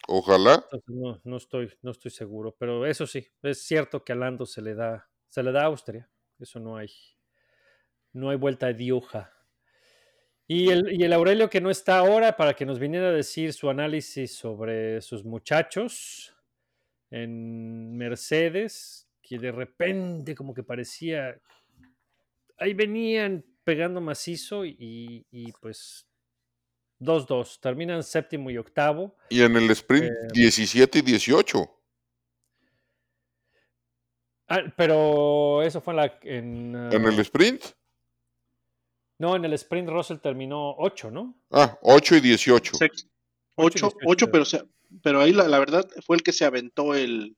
Ojalá. Entonces no, no estoy, no estoy seguro. Pero eso sí, es cierto que a Lando se le da, se le da a Austria. Eso no hay. No hay vuelta de hoja. Y el, y el Aurelio que no está ahora para que nos viniera a decir su análisis sobre sus muchachos en Mercedes, que de repente como que parecía, ahí venían pegando macizo y, y pues 2-2, terminan séptimo y octavo. Y en el sprint Eh, 17 y 18. Ah, pero eso fue en la... En, En el ah, sprint. No, en el sprint Russell terminó 8, ¿no? Ah, 8 y 18. Sex- Ocho y Ocho, 18, ocho, pero- pero, se- pero ahí la, la verdad fue el que se aventó el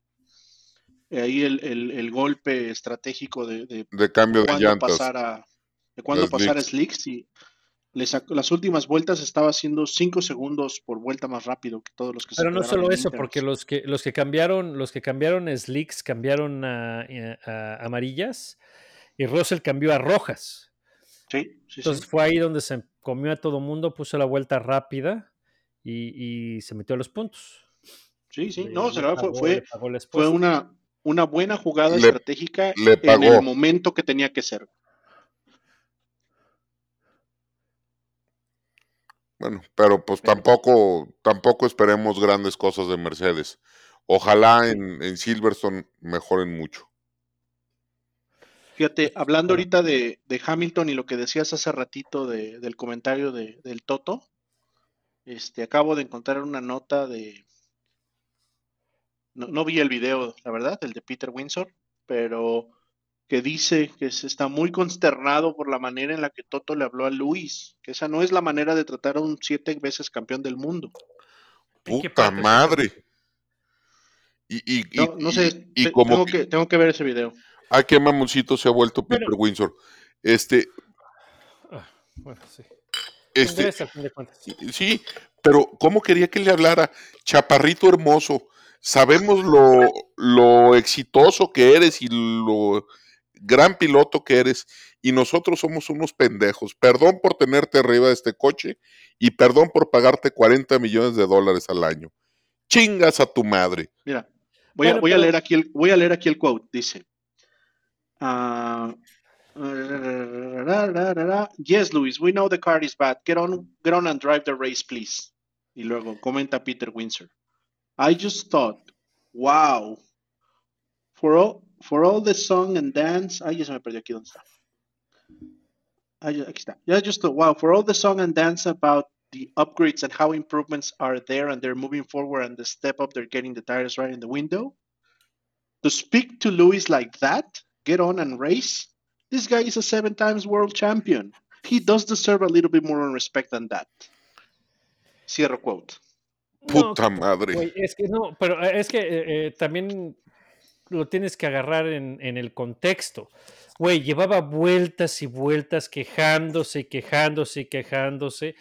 ahí el, el- el golpe estratégico de, de De cambio de llantas. pasar a de cuándo Las pasar a slicks. y le sacó- las últimas vueltas estaba haciendo 5 segundos por vuelta más rápido que todos los que se Pero no solo eso, porque los que, los que cambiaron, los que cambiaron slicks cambiaron a, eh, a amarillas y Russell cambió a rojas. Sí, sí, sí. Entonces fue ahí donde se comió a todo mundo, puso la vuelta rápida y, y se metió a los puntos. Sí, sí, no, se la fue, fue, fue una, una buena jugada Le- estratégica le en el momento que tenía que ser. Bueno, pero pues tampoco, tampoco esperemos grandes cosas de Mercedes. Ojalá en, en Silverstone mejoren mucho. Fíjate, hablando ahorita de, de Hamilton y lo que decías hace ratito de- del comentario de- del Toto, este, acabo de encontrar una nota de... No, no vi el video, la verdad, el de Peter Windsor, pero que dice que se está muy consternado por la manera en la que Toto le habló a Luis, que esa no es la manera de tratar a un siete veces campeón del mundo. ¿En qué Puta madre. Y, y, y- No, no y- sé, y te- como tengo, que, que, tengo que ver ese video. ah, qué mamoncito se ha vuelto Peter. Windsor. Este, Ah, bueno, sí. este, cuentas. Sí, pero ¿cómo quería que le hablara? Chaparrito hermoso, sabemos lo, lo exitoso que eres y lo gran piloto que eres, y nosotros somos unos pendejos. Perdón por tenerte arriba de este coche y perdón por pagarte 40 millones de dólares al año. Chingas a tu madre. Mira, voy, a, voy a pero- leer aquí el, voy a leer aquí el quote. Dice. ah, yes, Luis, we know the car is bad. Get on, get on and drive the race, please. Y luego comenta Peter Windsor. I just thought, wow, for all, for all the song and dance. Ya se me perdió aquí dónde está. Aquí está. Yeah, just thought, wow, for all the song and dance about the upgrades and how improvements are there and they're moving forward and the step up they're getting the tires right in the window to speak to Lewis like that get on and race this guy is a seven times world champion he does deserve a little bit more respect than that cierro quote No, Puta madre. Güey, es que no, pero eh, es que eh, eh, también lo tienes que agarrar en, en el contexto. Güey, llevaba vueltas y vueltas quejándose y quejándose y quejándose.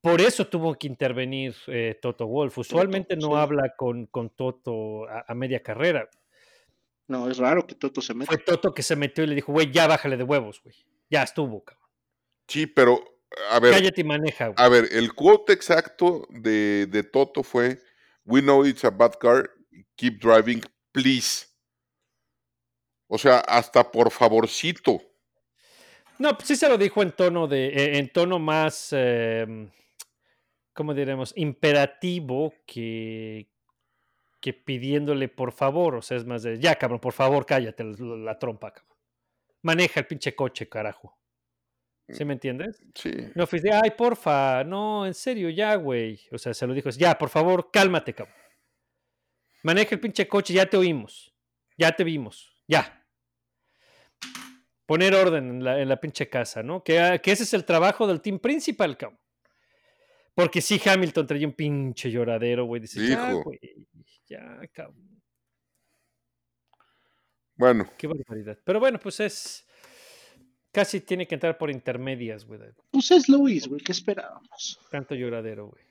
Por eso tuvo que intervenir eh, Toto Wolf. Usualmente no sí. habla con, con Toto a, a media carrera. no es raro que Toto se Fue meta Toto que se metió y le dijo, güey, ya bájale de huevos, güey. Ya estuvo, cabrón. Sí, pero a ver, Cállate y maneja, güey. a ver, el quote exacto de, de Toto fue: We know it's a bad car, keep driving, please. O sea, hasta por favorcito. No, pues sí se lo dijo en tono de, eh, en tono más, eh, ¿cómo diremos? Imperativo que, que pidiéndole por favor. O sea, es más de, ya cabrón, por favor, cállate la, la trompa, cabrón. Maneja el pinche coche, carajo. ¿Sí me entiendes? Sí. No fue de, ay, porfa, no, en serio, ya, güey. O sea, se lo dijo, ya, por favor, cálmate, cabrón. Maneja el pinche coche, ya te oímos. Ya te vimos, ya. Poner orden en la, en la pinche casa, ¿no? Que, ah, que ese es el trabajo del team principal, cabrón. Porque sí, Hamilton traía un pinche lloradero, güey. Dice, ya, güey, ya, cabrón. Bueno, Qué barbaridad. Pero bueno, pues es. Casi tiene que entrar por intermedias, güey. pues es Luis güey qué esperábamos Tanto lloradero, güey.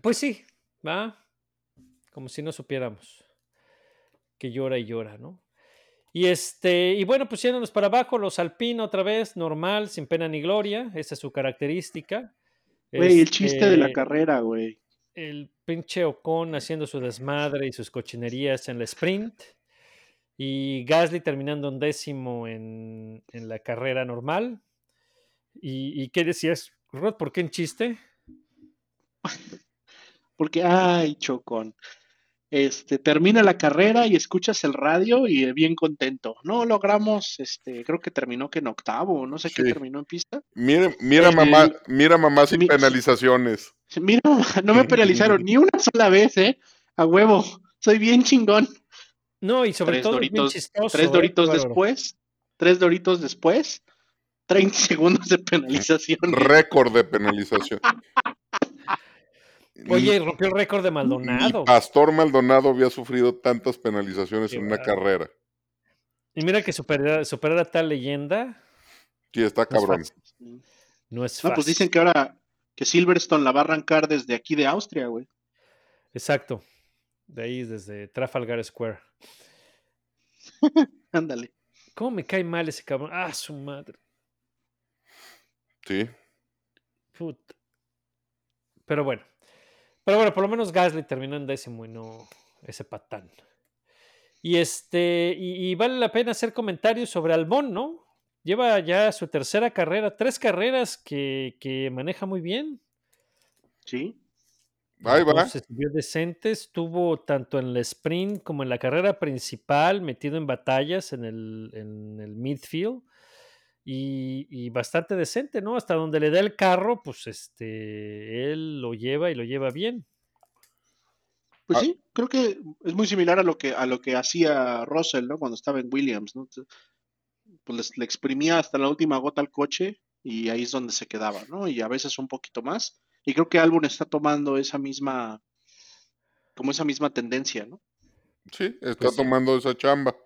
Pues sí, va. Como si no supiéramos que llora y llora, ¿no? Y este, y bueno, pues yéndonos para abajo, los Alpine otra vez, normal, sin pena ni gloria, esa es su característica. güey el chiste de la Este, carrera güey el pinche Ocon haciendo su desmadre y sus cochinerías en la sprint. Y Gasly terminando un décimo en, en la carrera normal. ¿Y, y qué decías, Rod? ¿Por qué en chiste? Porque, ay, Chocón. este, termina la carrera y escuchas el radio y eh, bien contento. No logramos, este, creo que terminó que en octavo, no sé qué terminó en pista. Mira, mira El- mamá, mira mamá sin mi- penalizaciones. Mira, no me penalizaron ni una sola vez, ¿eh? A huevo, soy bien chingón. No, y sobre Tres todo es bien doritos, chistoso. tres ¿eh? doritos después, tres doritos después, 30 segundos de penalización. Récord de penalización. Oye, rompió el récord de Ni Maldonado. Pastor Maldonado había sufrido tantas penalizaciones Qué en una carrera. Y mira que superar, superar a tal leyenda Sí, está no es cabrón. fácil. No es No, fácil. pues dicen que ahora que Silverstone la va a arrancar desde aquí de Austria, güey. Exacto. De ahí, desde Trafalgar Square. Ándale. ¿Cómo me cae mal ese cabrón? Ah, su madre. Sí. Puta. Pero bueno. Pero bueno, por lo menos Gasly terminó en décimo y no ese patán. Y este, y, y vale la pena hacer comentarios sobre Albón, ¿no? Lleva ya su tercera carrera, tres carreras que, que maneja muy bien. Sí. Ahí va. Se vio decente, estuvo tanto en el sprint como en la carrera principal, metido en batallas en el, en el midfield. Y, y bastante decente, ¿no? Hasta donde le da el carro, pues este, él lo lleva y lo lleva bien. Pues Ah. sí, creo que es muy similar a lo que a lo que hacía Russell, ¿no? Cuando estaba en Williams, ¿no? Pues le exprimía hasta la última gota al coche y ahí es donde se quedaba, ¿no? Y a veces un poquito más. Y creo que Albon está tomando esa misma, como esa misma tendencia, ¿no? Sí, está Pues sí. tomando esa chamba.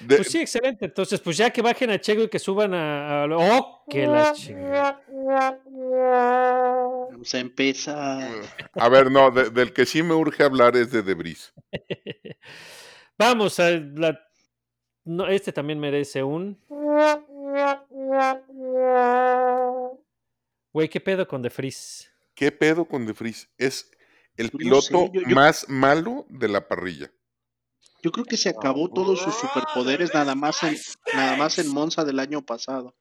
De- Pues sí, excelente. Entonces, pues ya que bajen a Checo y que suban a. a- ¡Oh! ¡Que la chingada! Vamos a empezar. A ver, no, de- del que sí me urge hablar es de Debris. Vamos a la. No, este también merece un. Güey, ¿qué pedo con De Vries? ¿Qué pedo con De Vries? Es el No piloto sé, yo- yo- más malo de la parrilla. Yo creo que se acabó todos sus superpoderes nada más en, nada más en Monza del año pasado.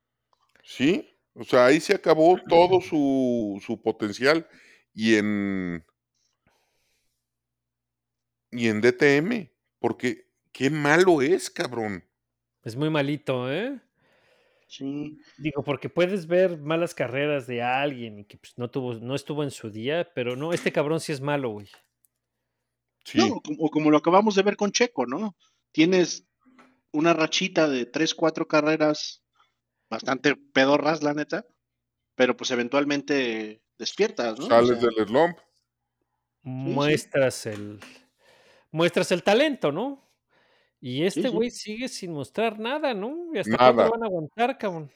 ¿Sí? O sea, ahí se acabó todo su, su potencial. Y en. Y en DTM. Porque qué malo es, cabrón. Es muy malito, ¿eh? Sí. Digo, porque puedes ver malas carreras de alguien y que pues, no tuvo, no estuvo en su día, pero no, este cabrón sí es malo, güey. Sí. No, como, o como lo acabamos de ver con Checo, ¿no? Tienes una rachita de tres, cuatro carreras bastante pedorras, la neta, pero pues eventualmente despiertas, ¿no? O Sales sea, del slump. Muestras el. Muestras el talento, ¿no? Y este sí. güey sigue sin mostrar nada, ¿no? ¿Y hasta cuándo van a aguantar, cabrón?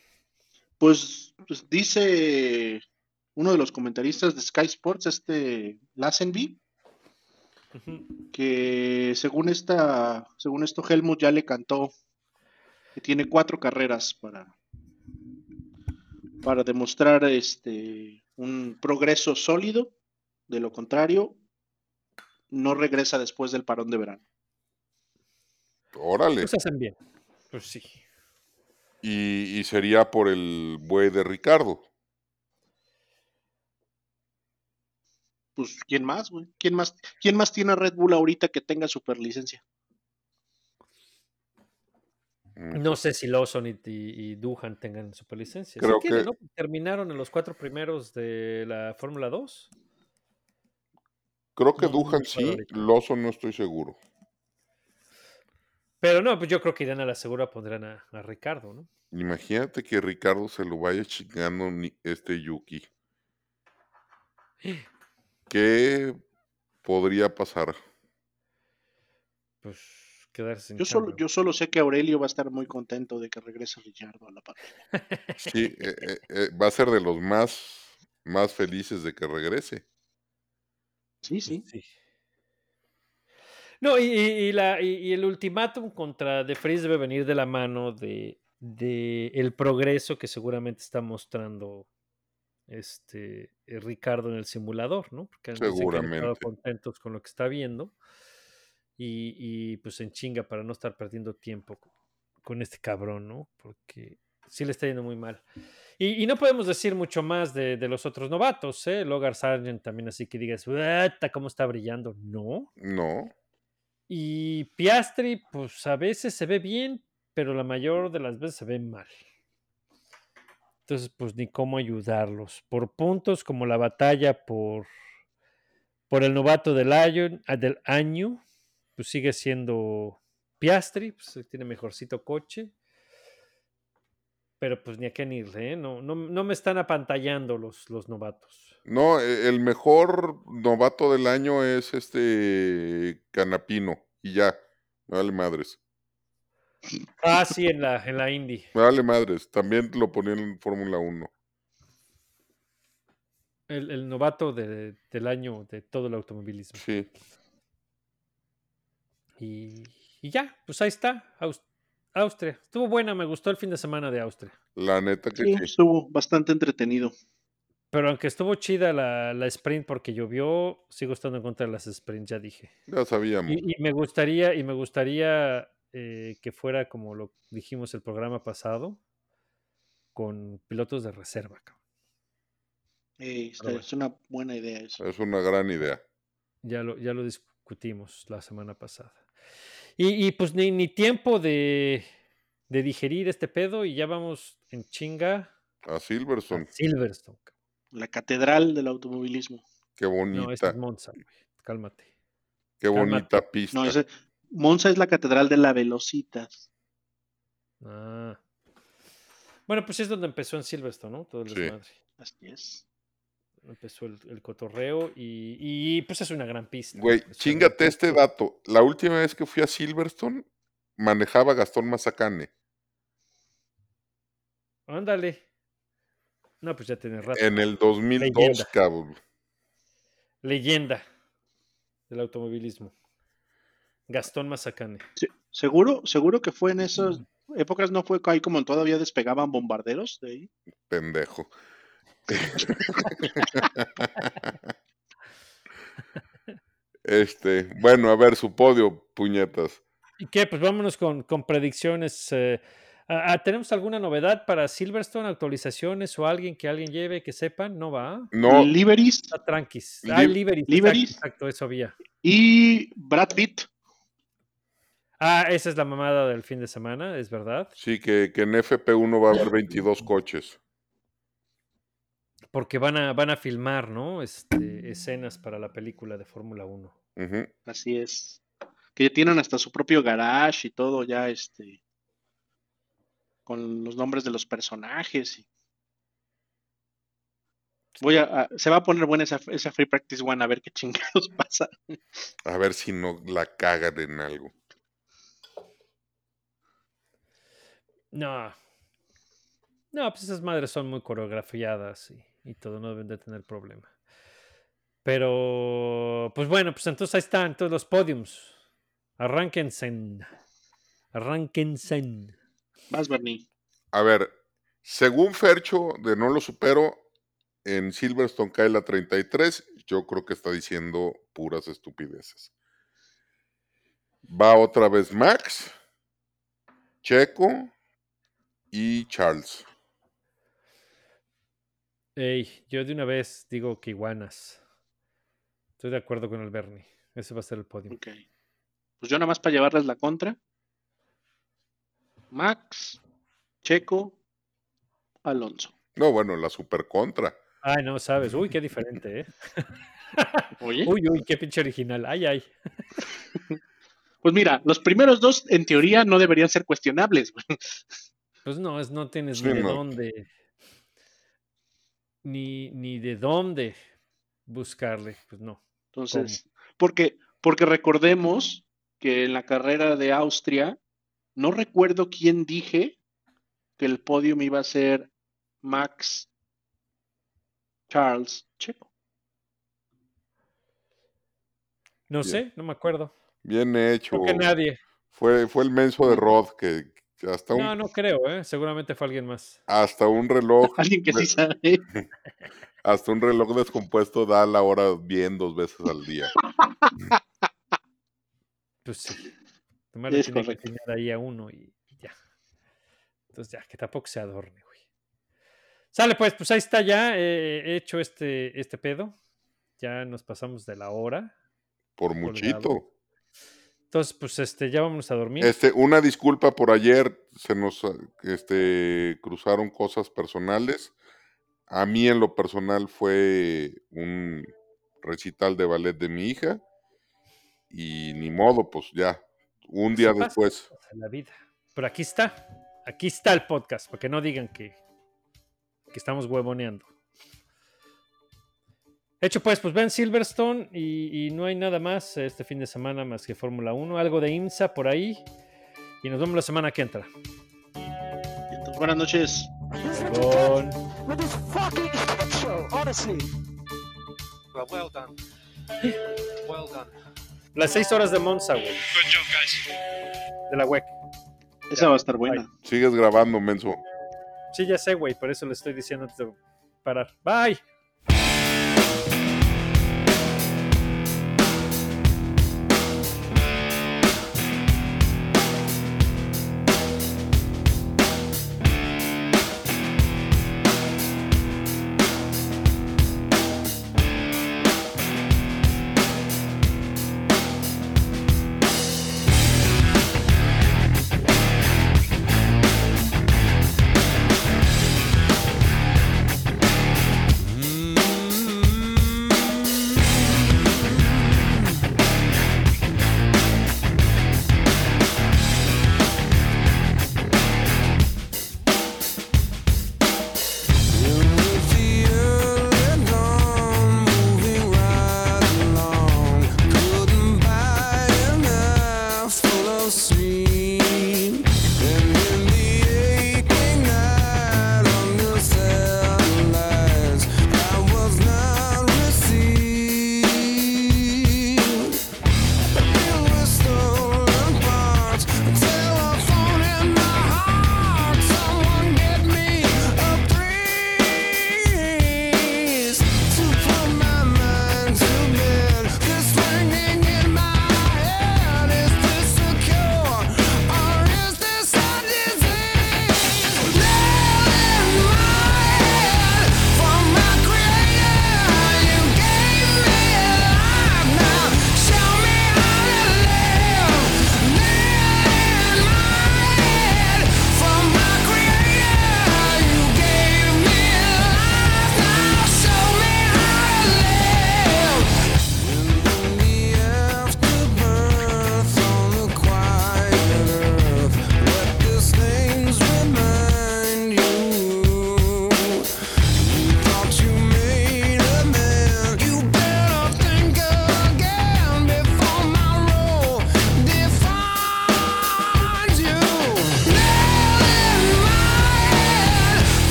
pues, pues dice uno de los comentaristas de Sky Sports, este Lassenby, Ujú. que según esta, según esto Helmut ya le cantó que tiene cuatro carreras para para demostrar este un progreso sólido. De lo contrario, no regresa después del parón de verano. Órale. Pues hacen bien. Pues sí. Y, y sería por el buey de Ricardo. Pues, ¿quién más, güey? ¿Quién más, ¿Quién más tiene Red Bull ahorita que tenga superlicencia? Mm, No sé si Lawson y, y, y Duhan tengan superlicencia. Creo sí que- ¿no? Terminaron en los cuatro primeros de la Fórmula 2. Creo que no, Duhan sí. Lawson no estoy seguro. Pero no, pues yo creo que irán a la segura, pondrán a, a Ricardo, ¿no? Imagínate que Ricardo se lo vaya chingando ni- este Yuki. ¿Qué podría pasar? Pues quedarse sin Yo solo, yo solo sé que Aurelio va a estar muy contento de que regrese Richardo a la parrilla. Sí, eh, eh, eh, va a ser de los más, más felices de que regrese. Sí, sí. Sí. No, y, y- la, y, el ultimátum contra De Vries debe venir de la mano de, de el progreso que seguramente está mostrando este eh, Ricardo en el simulador, ¿no? Porque que han estado Seguramente. contentos con lo que está viendo y, y, pues en chinga para no estar perdiendo tiempo con, este cabrón, ¿no? Porque sí le está yendo muy mal. Y, y no podemos decir mucho más de, de los otros novatos, ¿eh? Logan Sargent también, así que digas, "Ueta, ¿cómo está brillando? No. No. Y Piastri, pues a veces se ve bien, pero la mayor de las veces se ve mal. Entonces, pues ni cómo ayudarlos. Por puntos, como la batalla por, por el novato del año, ah, del año, pues sigue siendo Piastri, pues tiene mejorcito coche. Pero pues ni a qué irle, ¿eh? no, no, no me están apantallando los, los novatos. No, e- el mejor novato del año es este Canapino. Y ya, me vale madres. Ah, sí, en la, en la Indy. Me vale madres. También lo ponían en Fórmula 1. El, el novato de- del año de todo el automovilismo. Sí. Y, y ya, pues ahí está. Aus- Austria. Estuvo buena, me gustó el fin de semana de Austria. La neta que Sí, sí. estuvo bastante entretenido. Pero aunque estuvo chida la, la sprint porque llovió, sigo estando en contra de las sprints, ya dije. Ya sabíamos. Y, y me gustaría, y me gustaría eh, que fuera como lo dijimos el programa pasado, con pilotos de reserva. Es una buena idea eso. Es una gran idea. Ya lo, ya lo discutimos la semana pasada. Y, y, pues ni, ni tiempo de, de digerir este pedo y ya vamos en chinga A a Silverstone. La catedral del automovilismo. Qué No, bonita. este es Monza, güey. Cálmate. qué cálmate. bonita pista. No, ese, Monza es la catedral de la Velocitas. Ah. Bueno, pues es donde empezó en Silverstone, ¿no? Todo el Sí. desmadre. Así es. Empezó el, el cotorreo y, y, pues es una gran pista. Güey, Es chingate gran este dato. La última vez que fui a Silverstone, manejaba Gastón Mazacane. Ándale. No, pues ya tiene rato. En el 2002, Leyenda. cabrón. Leyenda del automovilismo. Gastón Mazacane. Sí, Seguro, seguro que fue en esas épocas, no fue ahí como todavía despegaban bombarderos de ahí. Pendejo. Este, bueno, a ver, su podio, puñetas. ¿Y qué? Pues vámonos con, con predicciones. eh, ¿Tenemos alguna novedad para Silverstone? ¿Actualizaciones o alguien que alguien lleve que sepan? No va. No, Liveries Está tranquis. Ah, Lib- Liberis. Exacto, Liberis. exacto, eso había. y Brad Pitt. Ah, esa es la mamada del fin de semana, es verdad. sí, que, que en FP1 va a haber 22 coches. Porque van a, van a filmar, ¿no? Este, escenas para la película de Fórmula 1. Ujú. Así es. Que ya tienen hasta su propio garage y todo ya este con los nombres de los personajes. y- Voy a, a- se va a poner buena esa, esa Free Practice One a ver qué chingados pasa. A ver si no la cagan en algo. No. No, pues esas madres son muy coreografiadas y, y todo, no deben de tener problema. Pero, pues bueno, pues entonces ahí están todos los podiums. Arránquense. Arránquense. Vas, Bernie. A ver, según Fercho de No lo supero, en Silverstone cae la 33. Yo creo que está diciendo puras estupideces. Va otra vez Max, Checo y Charles. Ey, yo de una vez digo que iguanas. Estoy de acuerdo con el Bernie. Ese va a ser el podio. Ok. Pues yo nada más para llevarles la contra. Max, Checo, Alonso. No, bueno, la super contra. Ay, no, sabes. Uy, qué diferente, ¿eh? Oye, Uy, uy, qué pinche original. Ay, ay. pues mira, los primeros dos en teoría no deberían ser cuestionables. Pues no, es, no tienes Sí, ni de no. dónde. Ni, ni de dónde buscarle. Pues no. Entonces, porque, porque recordemos que en la carrera de Austria, no recuerdo quién dije que el podio me iba a ser Max, Charles, Checo. No Bien. sé, no me acuerdo. Bien hecho. Creo que nadie. Fue, fue el menso de Rod que, que hasta un, No, no creo, ¿eh? Seguramente fue alguien más. hasta un reloj, Alguien que sí sabe. hasta un reloj descompuesto da la hora bien dos veces al día. Pues sí. Nomás Es tiene que correcto. atinar ahí a uno y ya. Entonces ya, que tampoco se adorne, güey. Sale pues, pues ahí está ya eh, he hecho este, este pedo. Ya nos pasamos de la hora. Por Colgado. muchito. Entonces, pues este, ya vámonos a dormir. Este, una disculpa por ayer, se nos este, cruzaron cosas personales. A mí en lo personal fue un recital de ballet de mi hija y ni modo, pues ya, un día después. la vida. Pero aquí está. Aquí está el podcast, para que no digan que, que estamos huevoneando. Hecho pues, pues ven Silverstone y, y no hay nada más este fin de semana más que Fórmula 1, algo de IMSA por ahí. Y nos vemos la semana que entra. Entonces, buenas noches. Con... Well done. Well done. Las seis horas de Monza, güey. Good job, guys. De la WEC. Esa va a estar buena. Sigues grabando, menso. Sí, ya sé, güey. Por eso le estoy diciendo antes de parar. Bye.